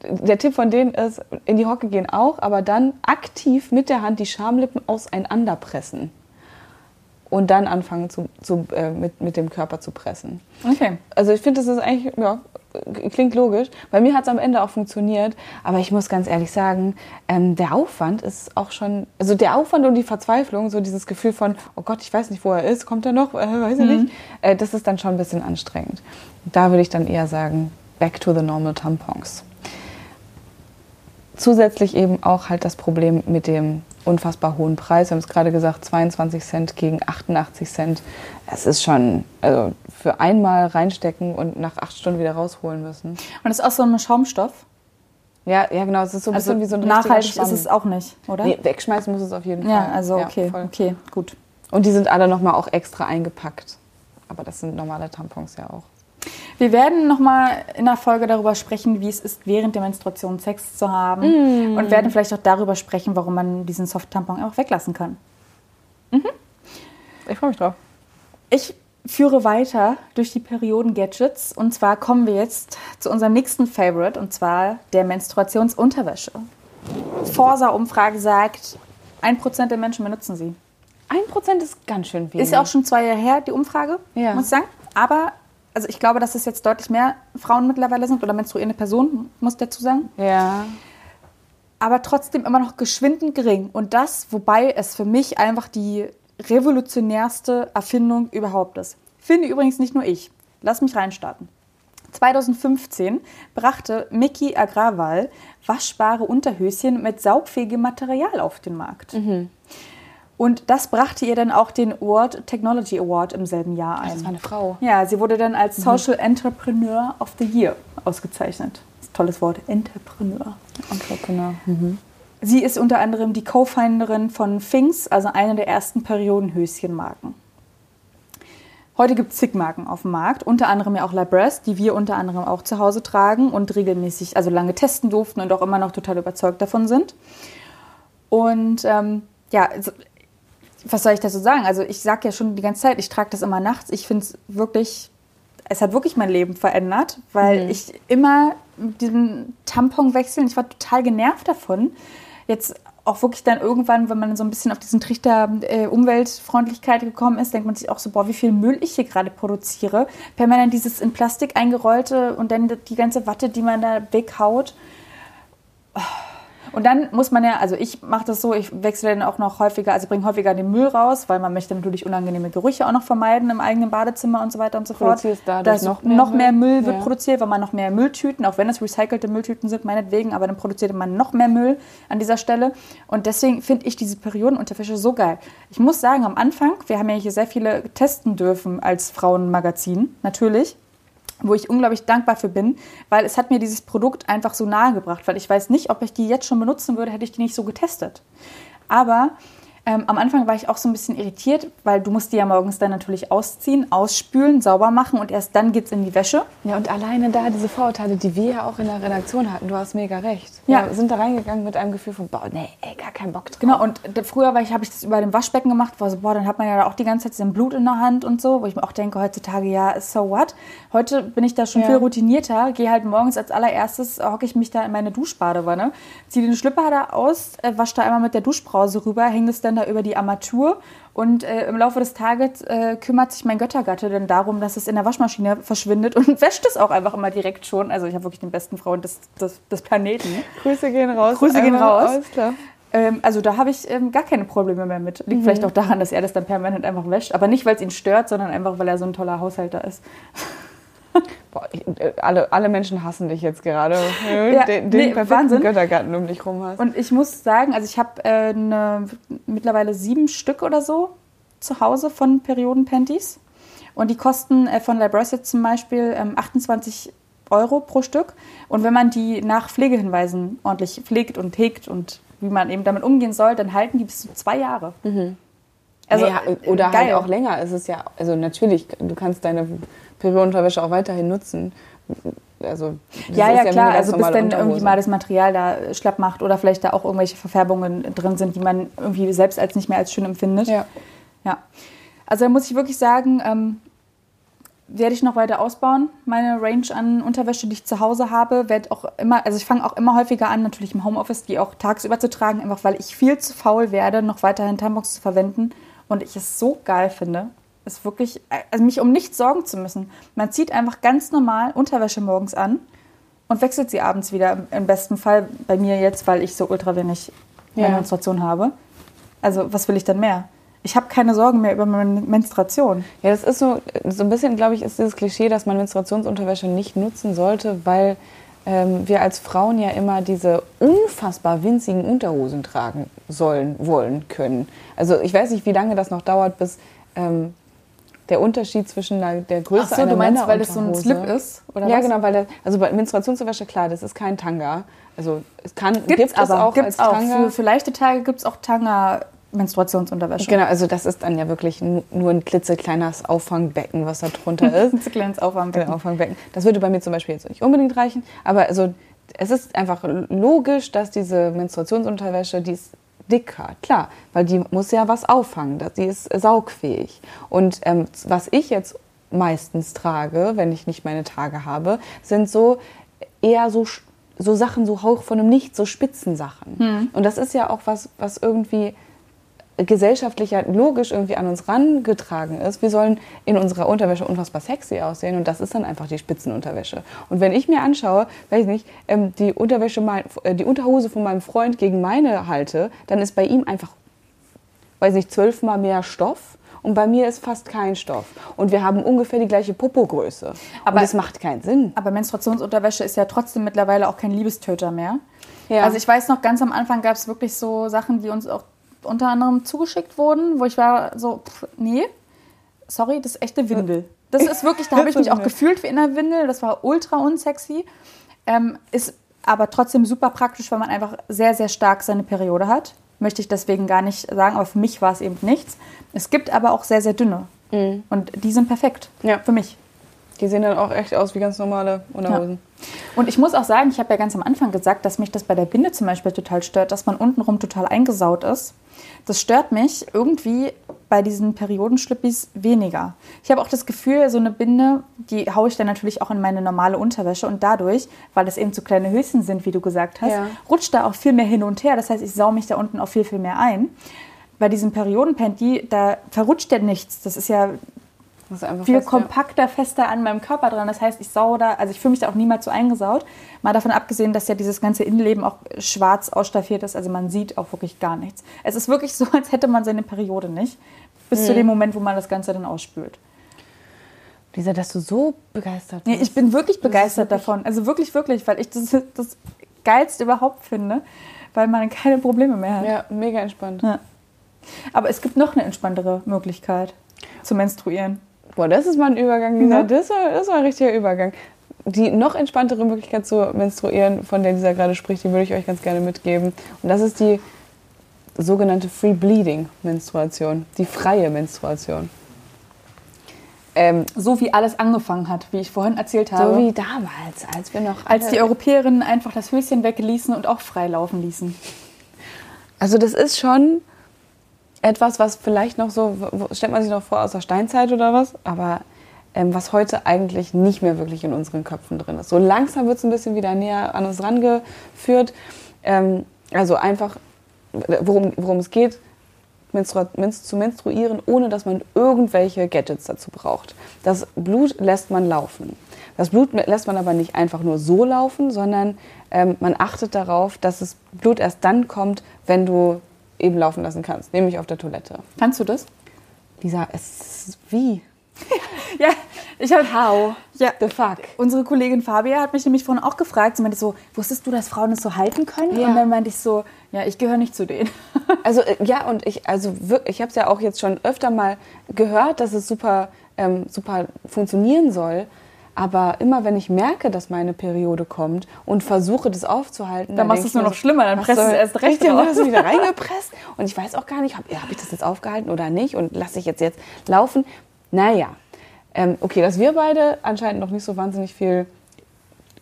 der Tipp von denen ist, in die Hocke gehen auch, aber dann aktiv mit der Hand die Schamlippen auseinanderpressen. Und dann anfangen zu, zu, äh, mit, mit dem Körper zu pressen. Okay. Also ich finde, das ist eigentlich, ja, klingt logisch. Bei mir hat es am Ende auch funktioniert, aber ich muss ganz ehrlich sagen, ähm, der Aufwand ist auch schon, also der Aufwand und die Verzweiflung, so dieses Gefühl von, oh Gott, ich weiß nicht, wo er ist, kommt er noch, äh, weiß ich nicht, äh, das ist dann schon ein bisschen anstrengend. Da würde ich dann eher sagen, back to the normal Tampons. Zusätzlich eben auch halt das Problem mit dem unfassbar hohen Preis. Wir haben es gerade gesagt, 22 Cent gegen 88 Cent. Es ist schon, also für einmal reinstecken und nach acht Stunden wieder rausholen müssen. Und das ist auch so ein Schaumstoff. Ja, ja, genau. Es ist so ein Also bisschen wie so ein nachhaltig richtiger ist es Schwamm. auch nicht, oder? Nee, wegschmeißen muss es auf jeden Ja, Fall. also okay, voll. okay, gut. Und die sind alle nochmal auch extra eingepackt. Aber das sind normale Tampons ja auch. Wir werden nochmal in der Folge darüber sprechen, wie es ist, während der Menstruation Sex zu haben. Mm. Und werden vielleicht auch darüber sprechen, warum man diesen Soft-Tampon auch weglassen kann. Ich freue mich drauf. Ich führe weiter durch die Perioden-Gadgets. Und zwar kommen wir jetzt zu unserem nächsten Favorite, und zwar der Menstruationsunterwäsche. Forsa-Umfrage sagt, 1% der Menschen benutzen sie. Ein Prozent ist ganz schön wenig. Ist ja auch schon zwei Jahre her, die Umfrage, Ja. muss ich sagen. Aber also ich glaube, dass es jetzt deutlich mehr Frauen mittlerweile sind oder menstruierende Personen, muss ich dazu sagen. Ja. aber trotzdem immer noch geschwindend gering. Und das, wobei es für mich einfach die revolutionärste Erfindung überhaupt ist. Finde übrigens nicht nur ich. Lass mich reinstarten. 2015 brachte Mickey Agrawal waschbare Unterhöschen mit saugfähigem Material auf den Markt. Und das brachte ihr dann auch den World Technology Award im selben Jahr ein. Das war eine Frau. Ja, sie wurde dann als Social Entrepreneur of the Year ausgezeichnet. Das ist ein tolles Wort, Entrepreneur. Entrepreneur. Sie ist unter anderem die Co-Founderin von Finks, also eine der ersten Periodenhöschenmarken. Heute gibt es zig Marken auf dem Markt, unter anderem ja auch Libresse, die wir unter anderem auch zu Hause tragen und regelmäßig, also lange testen durften und auch immer noch total überzeugt davon sind. Und ähm, ja, was soll ich dazu sagen? Also ich sage ja schon die ganze Zeit, ich trage das immer nachts. Ich finde es wirklich, es hat wirklich mein Leben verändert, weil ich immer mit diesem Tampon wechseln, ich war total genervt davon. Jetzt auch wirklich dann irgendwann, wenn man so ein bisschen auf diesen Trichter äh, Umweltfreundlichkeit gekommen ist, denkt man sich auch so, boah, wie viel Müll ich hier gerade produziere. Permanent dieses in Plastik eingerollte und dann die ganze Watte, die man da weghaut. Und dann muss man ja, also ich mache das so, ich wechsle dann auch noch häufiger, also bringe häufiger den Müll raus, weil man möchte natürlich unangenehme Gerüche auch noch vermeiden im eigenen Badezimmer und so weiter und so fort. Dadurch noch noch mehr mehr, Müll? Müll wird Ja. produziert, weil man noch mehr Mülltüten, auch wenn es recycelte Mülltüten sind, meinetwegen, aber dann produziert man noch mehr Müll an dieser Stelle. Und deswegen finde ich diese Periodenunterwäsche so geil. Ich muss sagen, am Anfang, wir haben ja hier sehr viele testen dürfen als Frauenmagazin, natürlich wo ich unglaublich dankbar für bin, weil es hat mir dieses Produkt einfach so nahe gebracht, weil ich weiß nicht, ob ich die jetzt schon benutzen würde, hätte ich die nicht so getestet. Aber ähm, am Anfang war ich auch so ein bisschen irritiert, weil du musst die ja morgens dann natürlich ausziehen, ausspülen, sauber machen und erst dann geht's in die Wäsche. Ja, und alleine da diese Vorurteile, die wir ja auch in der Redaktion hatten, du hast mega recht. Ja. Wir sind da reingegangen mit einem Gefühl von, boah, nee, ey, gar keinen Bock drauf. Genau, und da- früher war ich, habe ich das über dem Waschbecken gemacht, war so, boah, dann hat man ja auch die ganze Zeit diesen Blut in der Hand und so, wo ich mir auch denke, heutzutage, ja, so what? Heute bin ich da schon Ja. viel routinierter, gehe halt morgens als allererstes, hocke ich mich da in meine Duschbadewanne, ziehe den Schlüpper da aus, äh, wasche da einmal mit der Duschbrause rüber, hänge das dann da über die Armatur und äh, im Laufe des Tages äh, kümmert sich mein Göttergatte dann darum, dass es in der Waschmaschine verschwindet und wäscht es auch einfach immer direkt schon. Also ich habe wirklich den besten Frauen des, des, des Planeten. Grüße gehen raus. Grüße gehen raus. Klar. Ähm, also da habe ich ähm, gar keine Probleme mehr mit. Liegt vielleicht auch daran, dass er das dann permanent einfach wäscht. Aber nicht, weil es ihn stört, sondern einfach, weil er so ein toller Haushalter ist. Boah, äh, alle, alle Menschen hassen dich jetzt gerade. Ja, den den nee, perfekten Wahnsinn. Göttergarten um dich rum hast. Und ich muss sagen, also ich habe äh, ne, mittlerweile sieben Stück oder so zu Hause von Periodenpanties. Und die kosten äh, von Libros jetzt zum Beispiel ähm, 28 Euro pro Stück. Und wenn man die nach Pflegehinweisen ordentlich pflegt und hegt und wie man eben damit umgehen soll, dann halten die bis zu zwei Jahre. Also, ja, oder geil. halt auch länger. Es ist ja, also natürlich, du kannst deine Periodenunterwäsche auch weiterhin nutzen. Also, Ja, ja, wie klar. Also bis dann Unterhose. irgendwie mal das Material da schlapp macht oder vielleicht da auch irgendwelche Verfärbungen drin sind, die man irgendwie selbst als nicht mehr als schön empfindet. Ja. Ja. Also da muss ich wirklich sagen, ähm, werde ich noch weiter ausbauen, meine Range an Unterwäsche, die ich zu Hause habe. Werde auch immer, also ich fange auch immer häufiger an, natürlich im Homeoffice, die auch tagsüber zu tragen, einfach weil ich viel zu faul werde, noch weiterhin Tampons zu verwenden. Und ich es so geil finde, ist wirklich, also mich um nichts sorgen zu müssen. Man zieht einfach ganz normal Unterwäsche morgens an und wechselt sie abends wieder. Im- Im besten Fall bei mir jetzt, weil ich so ultra wenig Ja. Menstruation habe. Also was will ich denn mehr? Ich habe keine Sorgen mehr über meine Menstruation. Ja, das ist so, so ein bisschen, glaube ich, ist dieses Klischee, dass man Menstruationsunterwäsche nicht nutzen sollte, weil ähm, wir als Frauen ja immer diese unfassbar winzigen Unterhosen tragen sollen, wollen, können. Also ich weiß nicht, wie lange das noch dauert, bis ähm, der Unterschied zwischen der, der Größe Ach so, einer du meinst, weil das so ein Slip ist? Oder ja, was? genau, weil das, also bei Menstruationswäsche, klar, das ist kein Tanga. Also es kann, Gibt's gibt es aber, auch gibt's als auch. Tanga. Für, für leichte Tage gibt es auch Tanga-Menstruationsunterwäsche. Genau, also das ist dann ja wirklich nu- nur ein klitzekleines Auffangbecken, was da drunter ist. Ein kleines Aufwärmbecken. Genau, Auffangbecken. Das würde bei mir zum Beispiel jetzt nicht unbedingt reichen, aber also es ist einfach logisch, dass diese Menstruationsunterwäsche, die ist dicker, klar, weil die muss ja was auffangen, die ist saugfähig. Und ähm, was ich jetzt meistens trage, wenn ich nicht meine Tage habe, sind so eher so, so Sachen, so Hauch von einem Nichts, so Spitzensachen. Und das ist ja auch was, was irgendwie gesellschaftlich ja logisch irgendwie an uns rangetragen ist. Wir sollen in unserer Unterwäsche unfassbar sexy aussehen und das ist dann einfach die Spitzenunterwäsche. Und wenn ich mir anschaue, weiß ich nicht, ähm, die Unterwäsche, äh, die Unterhose von meinem Freund gegen meine halte, dann ist bei ihm einfach, weiß nicht, zwölfmal mehr Stoff und bei mir ist fast kein Stoff. Und wir haben ungefähr die gleiche Popogröße. Aber- das macht keinen Sinn. Aber Menstruationsunterwäsche ist ja trotzdem mittlerweile auch kein Liebestöter mehr. Ja. Also ich weiß noch, ganz am Anfang gab es wirklich so Sachen, die uns auch unter anderem zugeschickt wurden, wo ich war so, pff, nee, sorry, das ist echte Windel. Das ist wirklich, da habe ich mich auch gefühlt wie in einer Windel. Das war ultra unsexy. Ähm, ist aber trotzdem super praktisch, weil man einfach sehr, sehr stark seine Periode hat. Möchte ich deswegen gar nicht sagen, aber für mich war es eben nichts. Es gibt aber auch sehr, sehr dünne. Und die sind perfekt. Ja. Für mich. Die sehen dann auch echt aus wie ganz normale Unterhosen. Und ich muss auch sagen, ich habe ja ganz am Anfang gesagt, dass mich das bei der Binde zum Beispiel total stört, dass man untenrum total eingesaut ist. Das stört mich irgendwie bei diesen Periodenschlippis weniger. Ich habe auch das Gefühl, so eine Binde, die haue ich dann natürlich auch in meine normale Unterwäsche und dadurch, weil das eben so kleine Höschen sind, wie du gesagt hast, Ja. rutscht da auch viel mehr hin und her. Das heißt, ich sau mich da unten auch viel, viel mehr ein. Bei diesem Periodenpanty, da verrutscht ja nichts. Das ist ja Viel fast, ja. kompakter, fester an meinem Körper dran. Das heißt, ich sau da, also ich fühle mich da auch niemals so eingesaut. Mal davon abgesehen, dass ja dieses ganze Innenleben auch schwarz ausstaffiert ist. Also man sieht auch wirklich gar nichts. Es ist wirklich so, als hätte man seine Periode nicht. Bis Mhm. zu dem Moment, wo man das Ganze dann ausspült. Lisa, dass du so begeistert Nee, bist. ich bin wirklich ist begeistert wirklich- davon. Also wirklich, wirklich, weil ich das das Geilste überhaupt finde, weil man keine Probleme mehr hat. Ja, mega entspannt. Ja. Aber es gibt noch eine entspanntere Möglichkeit zu menstruieren. Boah, das ist mal ein Übergang, Lisa. Ja. Das, war, das war ein richtiger Übergang. Die noch entspanntere Möglichkeit zu menstruieren, von der Lisa gerade spricht, die würde ich euch ganz gerne mitgeben. Und das ist die sogenannte Free Bleeding Menstruation, die freie Menstruation. Ähm, So wie alles angefangen hat, wie ich vorhin erzählt habe. so wie damals, als wir noch als die Europäerinnen einfach das Höschen wegließen und auch frei laufen ließen. Also das ist schon etwas, was vielleicht noch so, stellt man sich noch vor aus der Steinzeit oder was, aber ähm, was heute eigentlich nicht mehr wirklich in unseren Köpfen drin ist. So langsam wird es ein bisschen wieder näher an uns rangeführt. Ähm, also einfach, worum, worum es geht, menstrua menst zu menstruieren, ohne dass man irgendwelche Gadgets dazu braucht. Das Blut lässt man laufen. Das Blut lässt man aber nicht einfach nur so laufen, sondern ähm, man achtet darauf, dass das Blut erst dann kommt, wenn du eben laufen lassen kannst, nämlich auf der Toilette. Kannst du das? Lisa, es ist wie? Ja, ich habe. How? Ja. The fuck? Unsere Kollegin Fabia hat mich nämlich vorhin auch gefragt. Sie meinte so: Wusstest du, dass Frauen das so halten können? Ja. Und dann meinte ich so: Ja, ich gehöre nicht zu denen. Also äh, ja, und ich, also wirklich, ich habe es ja auch jetzt schon öfter mal gehört, dass es super, ähm, super funktionieren soll. Aber immer wenn ich merke, dass meine Periode kommt und versuche, das aufzuhalten, Dann machst denk du es nur noch schlimmer, dann presst du es erst recht dann wird es wieder reingepresst. Und ich weiß auch gar nicht, habe hab ich das jetzt aufgehalten oder nicht und lasse ich jetzt jetzt laufen. Naja, ähm, okay, dass wir beide anscheinend noch nicht so wahnsinnig viel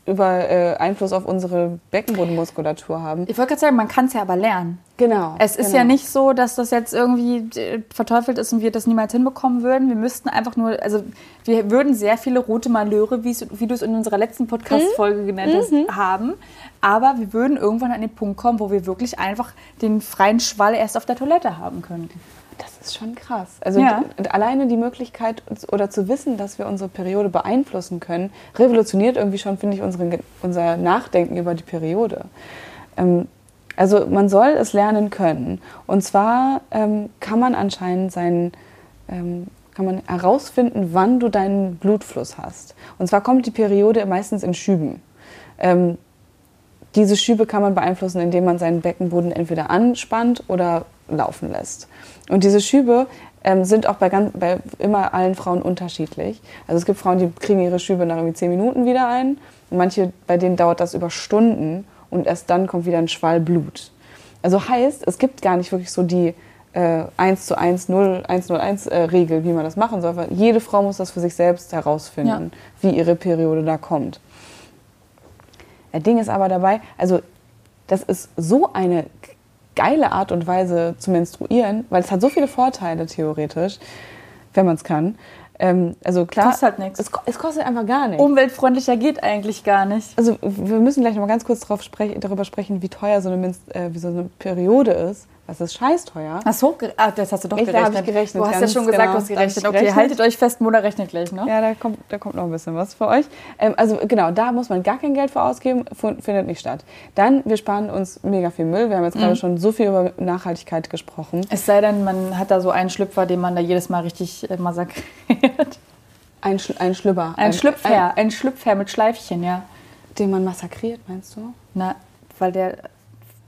über äh, Einfluss auf unsere Beckenbodenmuskulatur haben. Ich wollte gerade sagen, man kann es ja aber lernen. Genau. Es ist genau. ja nicht so, dass das jetzt irgendwie äh, verteufelt ist und wir das niemals hinbekommen würden. Wir müssten einfach nur, also wir würden sehr viele rote Malheure, wie's- wie du es in unserer letzten Podcast-Folge genannt hast, haben. Aber wir würden irgendwann an den Punkt kommen, wo wir wirklich einfach den freien Schwall erst auf der Toilette haben könnten. Das ist schon krass. Also Ja. alleine die Möglichkeit oder zu wissen, dass wir unsere Periode beeinflussen können, revolutioniert irgendwie schon, finde ich, unsere, Ge- unser Nachdenken über die Periode. Ähm, also man soll es lernen können. Und zwar ähm, kann man anscheinend seinen, ähm, kann man herausfinden, wann du deinen Blutfluss hast. Und zwar kommt die Periode meistens in Schüben. Ähm, diese Schübe kann man beeinflussen, indem man seinen Beckenboden entweder anspannt oder laufen lässt. Und diese Schübe ähm, sind auch bei, ganz, bei immer allen Frauen unterschiedlich. Also es gibt Frauen, die kriegen ihre Schübe nach irgendwie zehn Minuten wieder ein. Und manche, bei denen dauert das über Stunden und erst dann kommt wieder ein Schwall Blut. Also heißt, es gibt gar nicht wirklich so die äh, 1 zu 1, 0, 101 äh, Regel, wie man das machen soll. Weil jede Frau muss das für sich selbst herausfinden, ja. wie ihre Periode da kommt. Das Ding ist aber dabei, also das ist so eine geile Art und Weise zu menstruieren, weil es hat so viele Vorteile theoretisch, wenn man es kann. Ähm, also klar, kostet halt nichts. Es, es, kostet einfach gar nichts. Umweltfreundlicher geht eigentlich gar nicht. Also wir müssen gleich noch mal ganz kurz sprech darüber sprechen, wie teuer so eine, äh, wie so eine Periode ist. Das ist scheiß teuer. Ach so, ah, das hast du doch ich, gerechnet. Da ich gerechnet. Du hast ja schon gesagt, genau, du hast gerechnet. Okay, gerechnet. haltet euch fest, Mona rechnet gleich, ne? Ja, da kommt, da kommt noch ein bisschen was für euch. Ähm, also genau, da muss man gar kein Geld für ausgeben, findet nicht statt. Dann, wir sparen uns mega viel Müll. Wir haben jetzt mhm. gerade schon so viel über Nachhaltigkeit gesprochen. Es sei denn, man hat da so einen Schlüpfer, den man da jedes Mal richtig äh, massakriert. Ein, Sch ein Schlüpper. Ein, ein Schlüpfer, ein, ein Schlüpfer mit Schleifchen, ja. Den man massakriert, meinst du? Na, weil der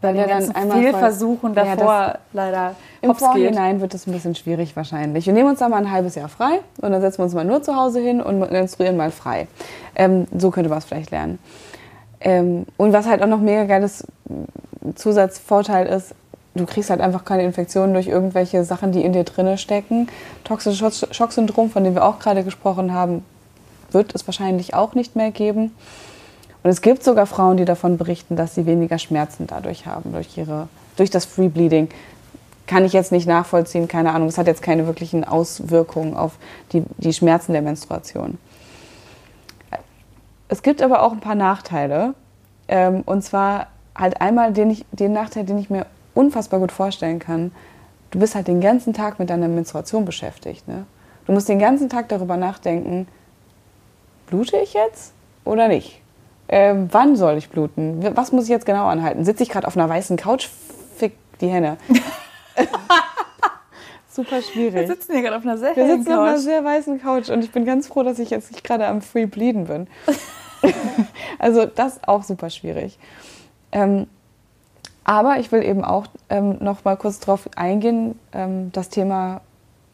weil der dann einmal Fehlversuchen davor ja, leider Im Vorhinein wird es ein bisschen schwierig wahrscheinlich. Wir nehmen uns da mal ein halbes Jahr frei und dann setzen wir uns mal nur zu Hause hin und menstruieren mal frei. Ähm, so könnte man es vielleicht lernen. Ähm, und was halt auch noch mega geiles Zusatzvorteil ist, du kriegst halt einfach keine Infektionen durch irgendwelche Sachen, die in dir drinne stecken. Toxisches Schocksyndrom, von dem wir auch gerade gesprochen haben, wird es wahrscheinlich auch nicht mehr geben. Und es gibt sogar Frauen, die davon berichten, dass sie weniger Schmerzen dadurch haben, durch, ihre, durch das Free Bleeding. Kann ich jetzt nicht nachvollziehen, keine Ahnung. Es hat jetzt keine wirklichen Auswirkungen auf die, die Schmerzen der Menstruation. Es gibt aber auch ein paar Nachteile. Ähm, und zwar halt einmal den, ich, den Nachteil, den ich mir unfassbar gut vorstellen kann. Du bist halt den ganzen Tag mit deiner Menstruation beschäftigt. Ne? Du musst den ganzen Tag darüber nachdenken, blute ich jetzt oder nicht? Äh, wann soll ich bluten? Was muss ich jetzt genau anhalten? Sitze ich gerade auf einer weißen Couch? Fick die Henne. Super schwierig. Wir sitzen hier gerade auf einer sehr Wir sitzen Couch. auf einer sehr weißen Couch und ich bin ganz froh, dass ich jetzt nicht gerade am Free Bleeden bin. also das ist auch super schwierig. Ähm, aber ich will eben auch ähm, noch mal kurz darauf eingehen, ähm, das Thema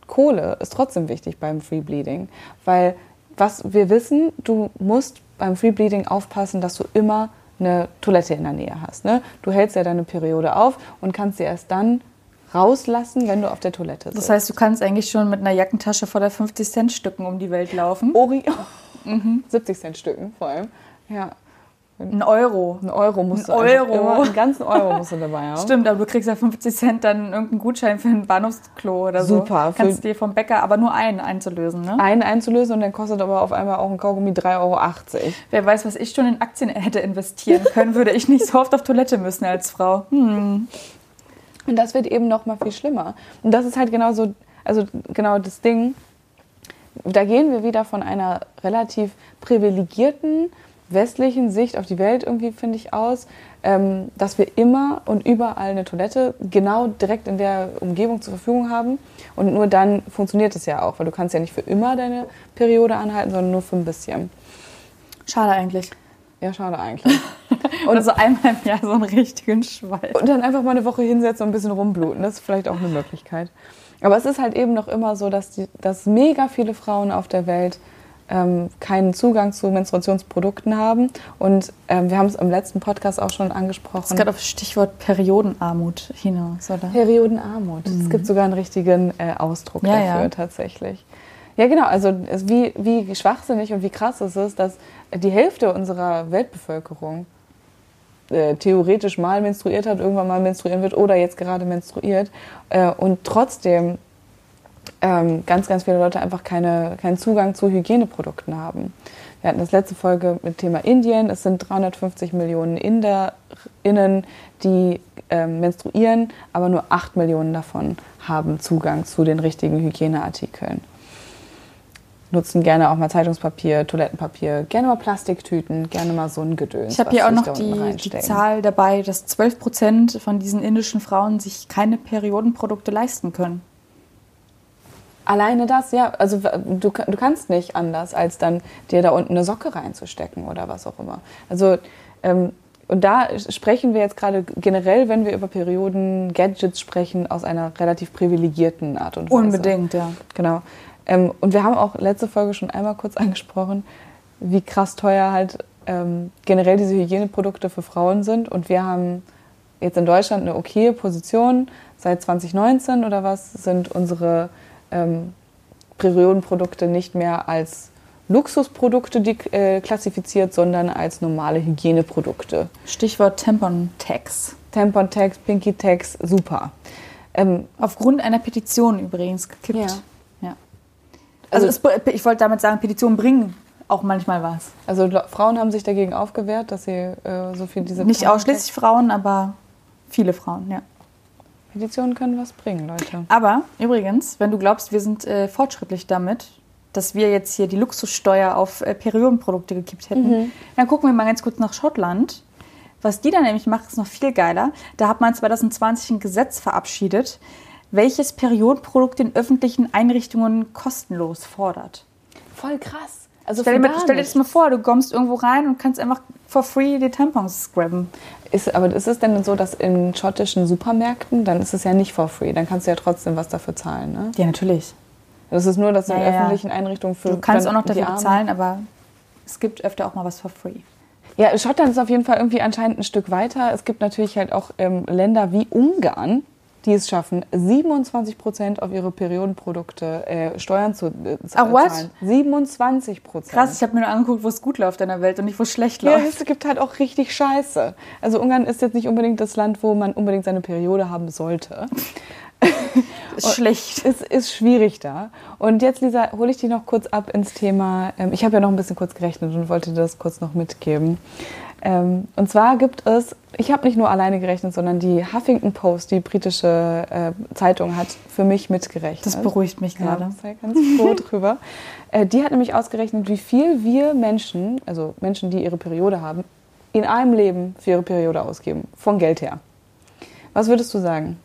Kohle ist trotzdem wichtig beim Free Bleeding, weil was wir wissen, du musst beim Free Bleeding aufpassen, dass du immer eine Toilette in der Nähe hast. Ne? Du hältst ja deine Periode auf und kannst sie erst dann rauslassen, wenn du auf der Toilette sitzt. Das heißt, du kannst eigentlich schon mit einer Jackentasche voller 50-Cent-Stücken um die Welt laufen. Ori mhm. 70-Cent-Stücken vor allem. Ja. Ein Euro. Ein Euro musst du Euro. Immer, einen ganzen Euro musst du dabei haben. Stimmt, aber du kriegst ja 50 Cent dann irgendeinen Gutschein für ein Bahnhofsklo oder so. Super. Kannst dir vom Bäcker aber nur einen einzulösen, ne? Einen einzulösen und dann kostet aber auf einmal auch ein Kaugummi 3,80 Euro. Wer weiß, was ich schon in Aktien hätte investieren können, würde ich nicht so oft auf Toilette müssen als Frau. Hm. Und das wird eben noch mal viel schlimmer. Und das ist halt genau so, also genau das Ding. Da gehen wir wieder von einer relativ privilegierten westlichen Sicht auf die Welt irgendwie, finde ich, aus, ähm, dass wir immer und überall eine Toilette genau direkt in der Umgebung zur Verfügung haben. Und nur dann funktioniert es ja auch, weil du kannst ja nicht für immer deine Periode anhalten, sondern nur für ein bisschen. Schade eigentlich. Ja, schade eigentlich. Und also einmal im Jahr so einen richtigen Schwall. Und dann einfach mal eine Woche hinsetzen und ein bisschen rumbluten. Das ist vielleicht auch eine Möglichkeit. Aber es ist halt eben noch immer so, dass, die, dass mega viele Frauen auf der Welt ähm, keinen Zugang zu Menstruationsprodukten haben. Und ähm, wir haben es im letzten Podcast auch schon angesprochen. Es geht auf Stichwort Periodenarmut hinaus, oder? Periodenarmut. Mhm. Es gibt sogar einen richtigen äh, Ausdruck ja, dafür ja. tatsächlich. Ja, genau. Also wie, wie schwachsinnig und wie krass es ist, dass die Hälfte unserer Weltbevölkerung äh, theoretisch mal menstruiert hat, irgendwann mal menstruieren wird oder jetzt gerade menstruiert äh, und trotzdem ähm, ganz, ganz viele Leute einfach keine, keinen Zugang zu Hygieneprodukten haben. Wir hatten das letzte Folge mit Thema Indien. Es sind 350 Millionen InderInnen, die ähm, menstruieren, aber nur 8 Millionen davon haben Zugang zu den richtigen Hygieneartikeln. Nutzen gerne auch mal Zeitungspapier, Toilettenpapier, gerne mal Plastiktüten, gerne mal so ein Gedöns. Ich habe hier auch noch die, die Zahl dabei, dass 12 Prozent von diesen indischen Frauen sich keine Periodenprodukte leisten können. Alleine das, ja. Also du, du kannst nicht anders, als dann dir da unten eine Socke reinzustecken oder was auch immer. Also ähm, und da sprechen wir jetzt gerade generell, wenn wir über Perioden, Gadgets sprechen, aus einer relativ privilegierten Art und Weise. Unbedingt, ja. Genau. Ähm, und wir haben auch letzte Folge schon einmal kurz angesprochen, wie krass teuer halt ähm, generell diese Hygieneprodukte für Frauen sind. Und wir haben jetzt in Deutschland eine okaye Position. Seit 2019 oder was sind unsere ähm, Periodenprodukte nicht mehr als Luxusprodukte die, äh, klassifiziert, sondern als normale Hygieneprodukte. Stichwort Tampon-Tax. Tampon-Tax, Pinky-Tax, super. Ähm, Aufgrund einer Petition übrigens gekippt. Ja. ja. Also, also es, ich wollte damit sagen, Petitionen bringen auch manchmal was. Also Frauen haben sich dagegen aufgewehrt, dass sie äh, so viel diese... Nicht ausschließlich Frauen, aber viele Frauen, ja. Petitionen können was bringen, Leute. Aber übrigens, wenn du glaubst, wir sind äh, fortschrittlich damit, dass wir jetzt hier die Luxussteuer auf äh, Periodenprodukte gekippt hätten, mhm. dann gucken wir mal ganz kurz nach Schottland. Was die dann nämlich macht, ist noch viel geiler. Da hat man 2020 ein Gesetz verabschiedet, welches Periodenprodukte in öffentlichen Einrichtungen kostenlos fordert. Voll krass. Also stell, dir, stell dir das mal vor, du kommst irgendwo rein und kannst einfach for free die Tampons scrubben. Ist, aber ist es denn so, dass in schottischen Supermärkten, dann ist es ja nicht for free, dann kannst du ja trotzdem was dafür zahlen, ne? Ja, natürlich. Das ist nur, dass ja, in ja, öffentlichen Einrichtungen für Du kannst auch noch dafür bezahlen, aber es gibt öfter auch mal was for free. Ja, Schottland ist auf jeden Fall irgendwie anscheinend ein Stück weiter. Es gibt natürlich halt auch ähm, Länder wie Ungarn, die es schaffen, 27 Prozent auf ihre Periodenprodukte äh, Steuern zu äh, Ach, what? 27 Prozent. Krass, ich habe mir nur angeguckt, wo es gut läuft in der Welt und nicht, wo es schlecht läuft. Ja, es gibt halt auch richtig Scheiße. Also Ungarn ist jetzt nicht unbedingt das Land, wo man unbedingt seine Periode haben sollte. ist schlecht. Es ist schwierig da. Und jetzt, Lisa, hole ich dich noch kurz ab ins Thema. Ähm, ich habe ja noch ein bisschen kurz gerechnet und wollte das kurz noch mitgeben. Ähm, und zwar gibt es, ich habe nicht nur alleine gerechnet, sondern die Huffington Post, die britische äh, Zeitung, hat für mich mitgerechnet. Das beruhigt mich gerade. Ja, ich ganz froh drüber. Äh, die hat nämlich ausgerechnet, wie viel wir Menschen, also Menschen, die ihre Periode haben, in einem Leben für ihre Periode ausgeben, von Geld her. Was würdest du sagen?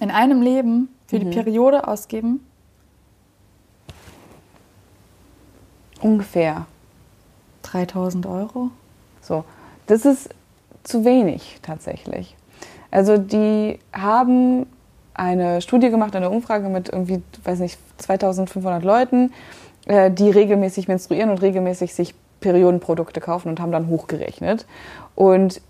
In einem Leben für mhm. die Periode ausgeben? Ungefähr. 3000 Euro? So, das ist zu wenig tatsächlich. Also die haben eine Studie gemacht, eine Umfrage mit irgendwie, weiß nicht, 2500 Leuten, äh, die regelmäßig menstruieren und regelmäßig sich Periodenprodukte kaufen und haben dann hochgerechnet. Und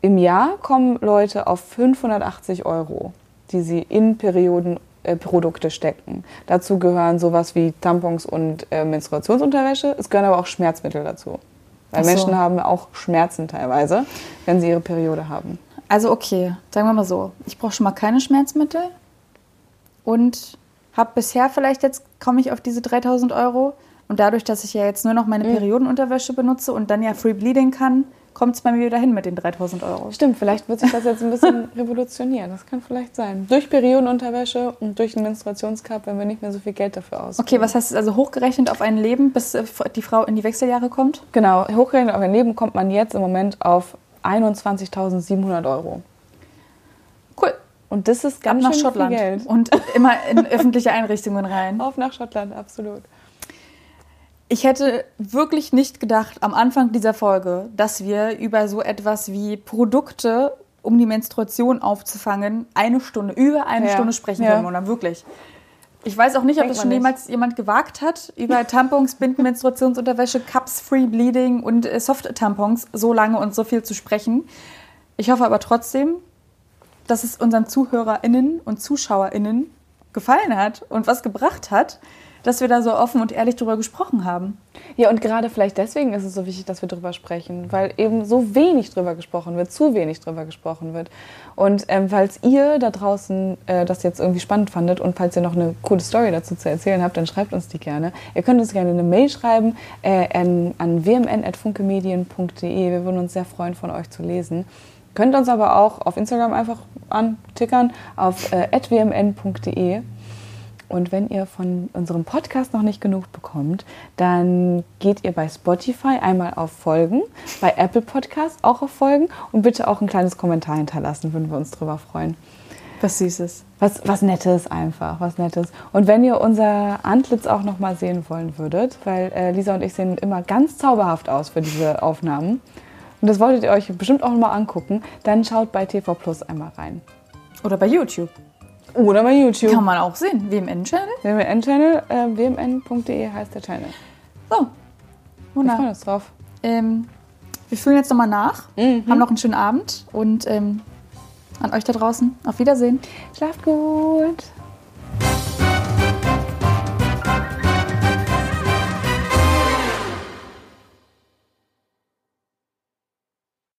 im Jahr kommen Leute auf 580 Euro, die sie in Periodenprodukte stecken. Dazu gehören sowas wie Tampons und äh, Menstruationsunterwäsche. Es gehören aber auch Schmerzmittel dazu. Weil so. Menschen haben auch Schmerzen teilweise, wenn sie ihre Periode haben. Also okay, sagen wir mal so, ich brauche schon mal keine Schmerzmittel und habe bisher vielleicht jetzt, komme ich auf diese 3000 Euro und dadurch, dass ich ja jetzt nur noch meine mhm. Periodenunterwäsche benutze und dann ja Free Bleeding kann, kommt es bei mir wieder hin mit den 3000 Euro. Stimmt, vielleicht wird sich das jetzt ein bisschen revolutionieren. Das kann vielleicht sein. Durch Periodenunterwäsche und durch einen Menstruationscup, wenn wir nicht mehr so viel Geld dafür ausgeben. Okay, was heißt das also hochgerechnet auf ein Leben, bis äh, die Frau in die Wechseljahre kommt? Genau, hochgerechnet auf ein Leben kommt man jetzt im Moment auf 21.700 Euro. Cool. Und das ist ganz Ab nach Schottland. Geld. Und immer in öffentliche Einrichtungen rein. Auf nach Schottland, absolut. Ich hätte wirklich nicht gedacht am Anfang dieser Folge, dass wir über so etwas wie Produkte, um die Menstruation aufzufangen, eine Stunde, über eine ja. Stunde sprechen ja. können, oder wirklich. Ich weiß auch nicht, ob das schon jemals jemand gewagt hat, über Tampons, Binden, Menstruationsunterwäsche, Cups, Free Bleeding und äh, Soft-Tampons so lange und so viel zu sprechen. Ich hoffe aber trotzdem, dass es unseren ZuhörerInnen und ZuschauerInnen gefallen hat und was gebracht hat dass wir da so offen und ehrlich drüber gesprochen haben. Ja, und gerade vielleicht deswegen ist es so wichtig, dass wir drüber sprechen, weil eben so wenig drüber gesprochen wird, zu wenig drüber gesprochen wird. Und ähm, falls ihr da draußen äh, das jetzt irgendwie spannend fandet und falls ihr noch eine coole Story dazu zu erzählen habt, dann schreibt uns die gerne. Ihr könnt uns gerne eine Mail schreiben äh, an, an wmn.funkemedien.de. Wir würden uns sehr freuen, von euch zu lesen. Könnt uns aber auch auf Instagram einfach antickern auf äh, wmn.de. Und wenn ihr von unserem Podcast noch nicht genug bekommt, dann geht ihr bei Spotify einmal auf Folgen, bei Apple Podcast auch auf Folgen und bitte auch ein kleines Kommentar hinterlassen, würden wir uns drüber freuen. Was Süßes. Was, was Nettes einfach, was Nettes. Und wenn ihr unser Antlitz auch noch mal sehen wollen würdet, weil äh, Lisa und ich sehen immer ganz zauberhaft aus für diese Aufnahmen. Und das wolltet ihr euch bestimmt auch noch mal angucken, dann schaut bei TV Plus einmal rein. Oder bei YouTube. Oder bei YouTube. Kann man auch sehen. WMN-Channel. WMN-Channel, äh, wmn.de heißt der Channel. So. Wir freuen Wunderbar. uns drauf. Ähm, wir fühlen jetzt nochmal nach, Mhm. haben noch einen schönen Abend und ähm, an euch da draußen. Auf Wiedersehen. Schlaft gut.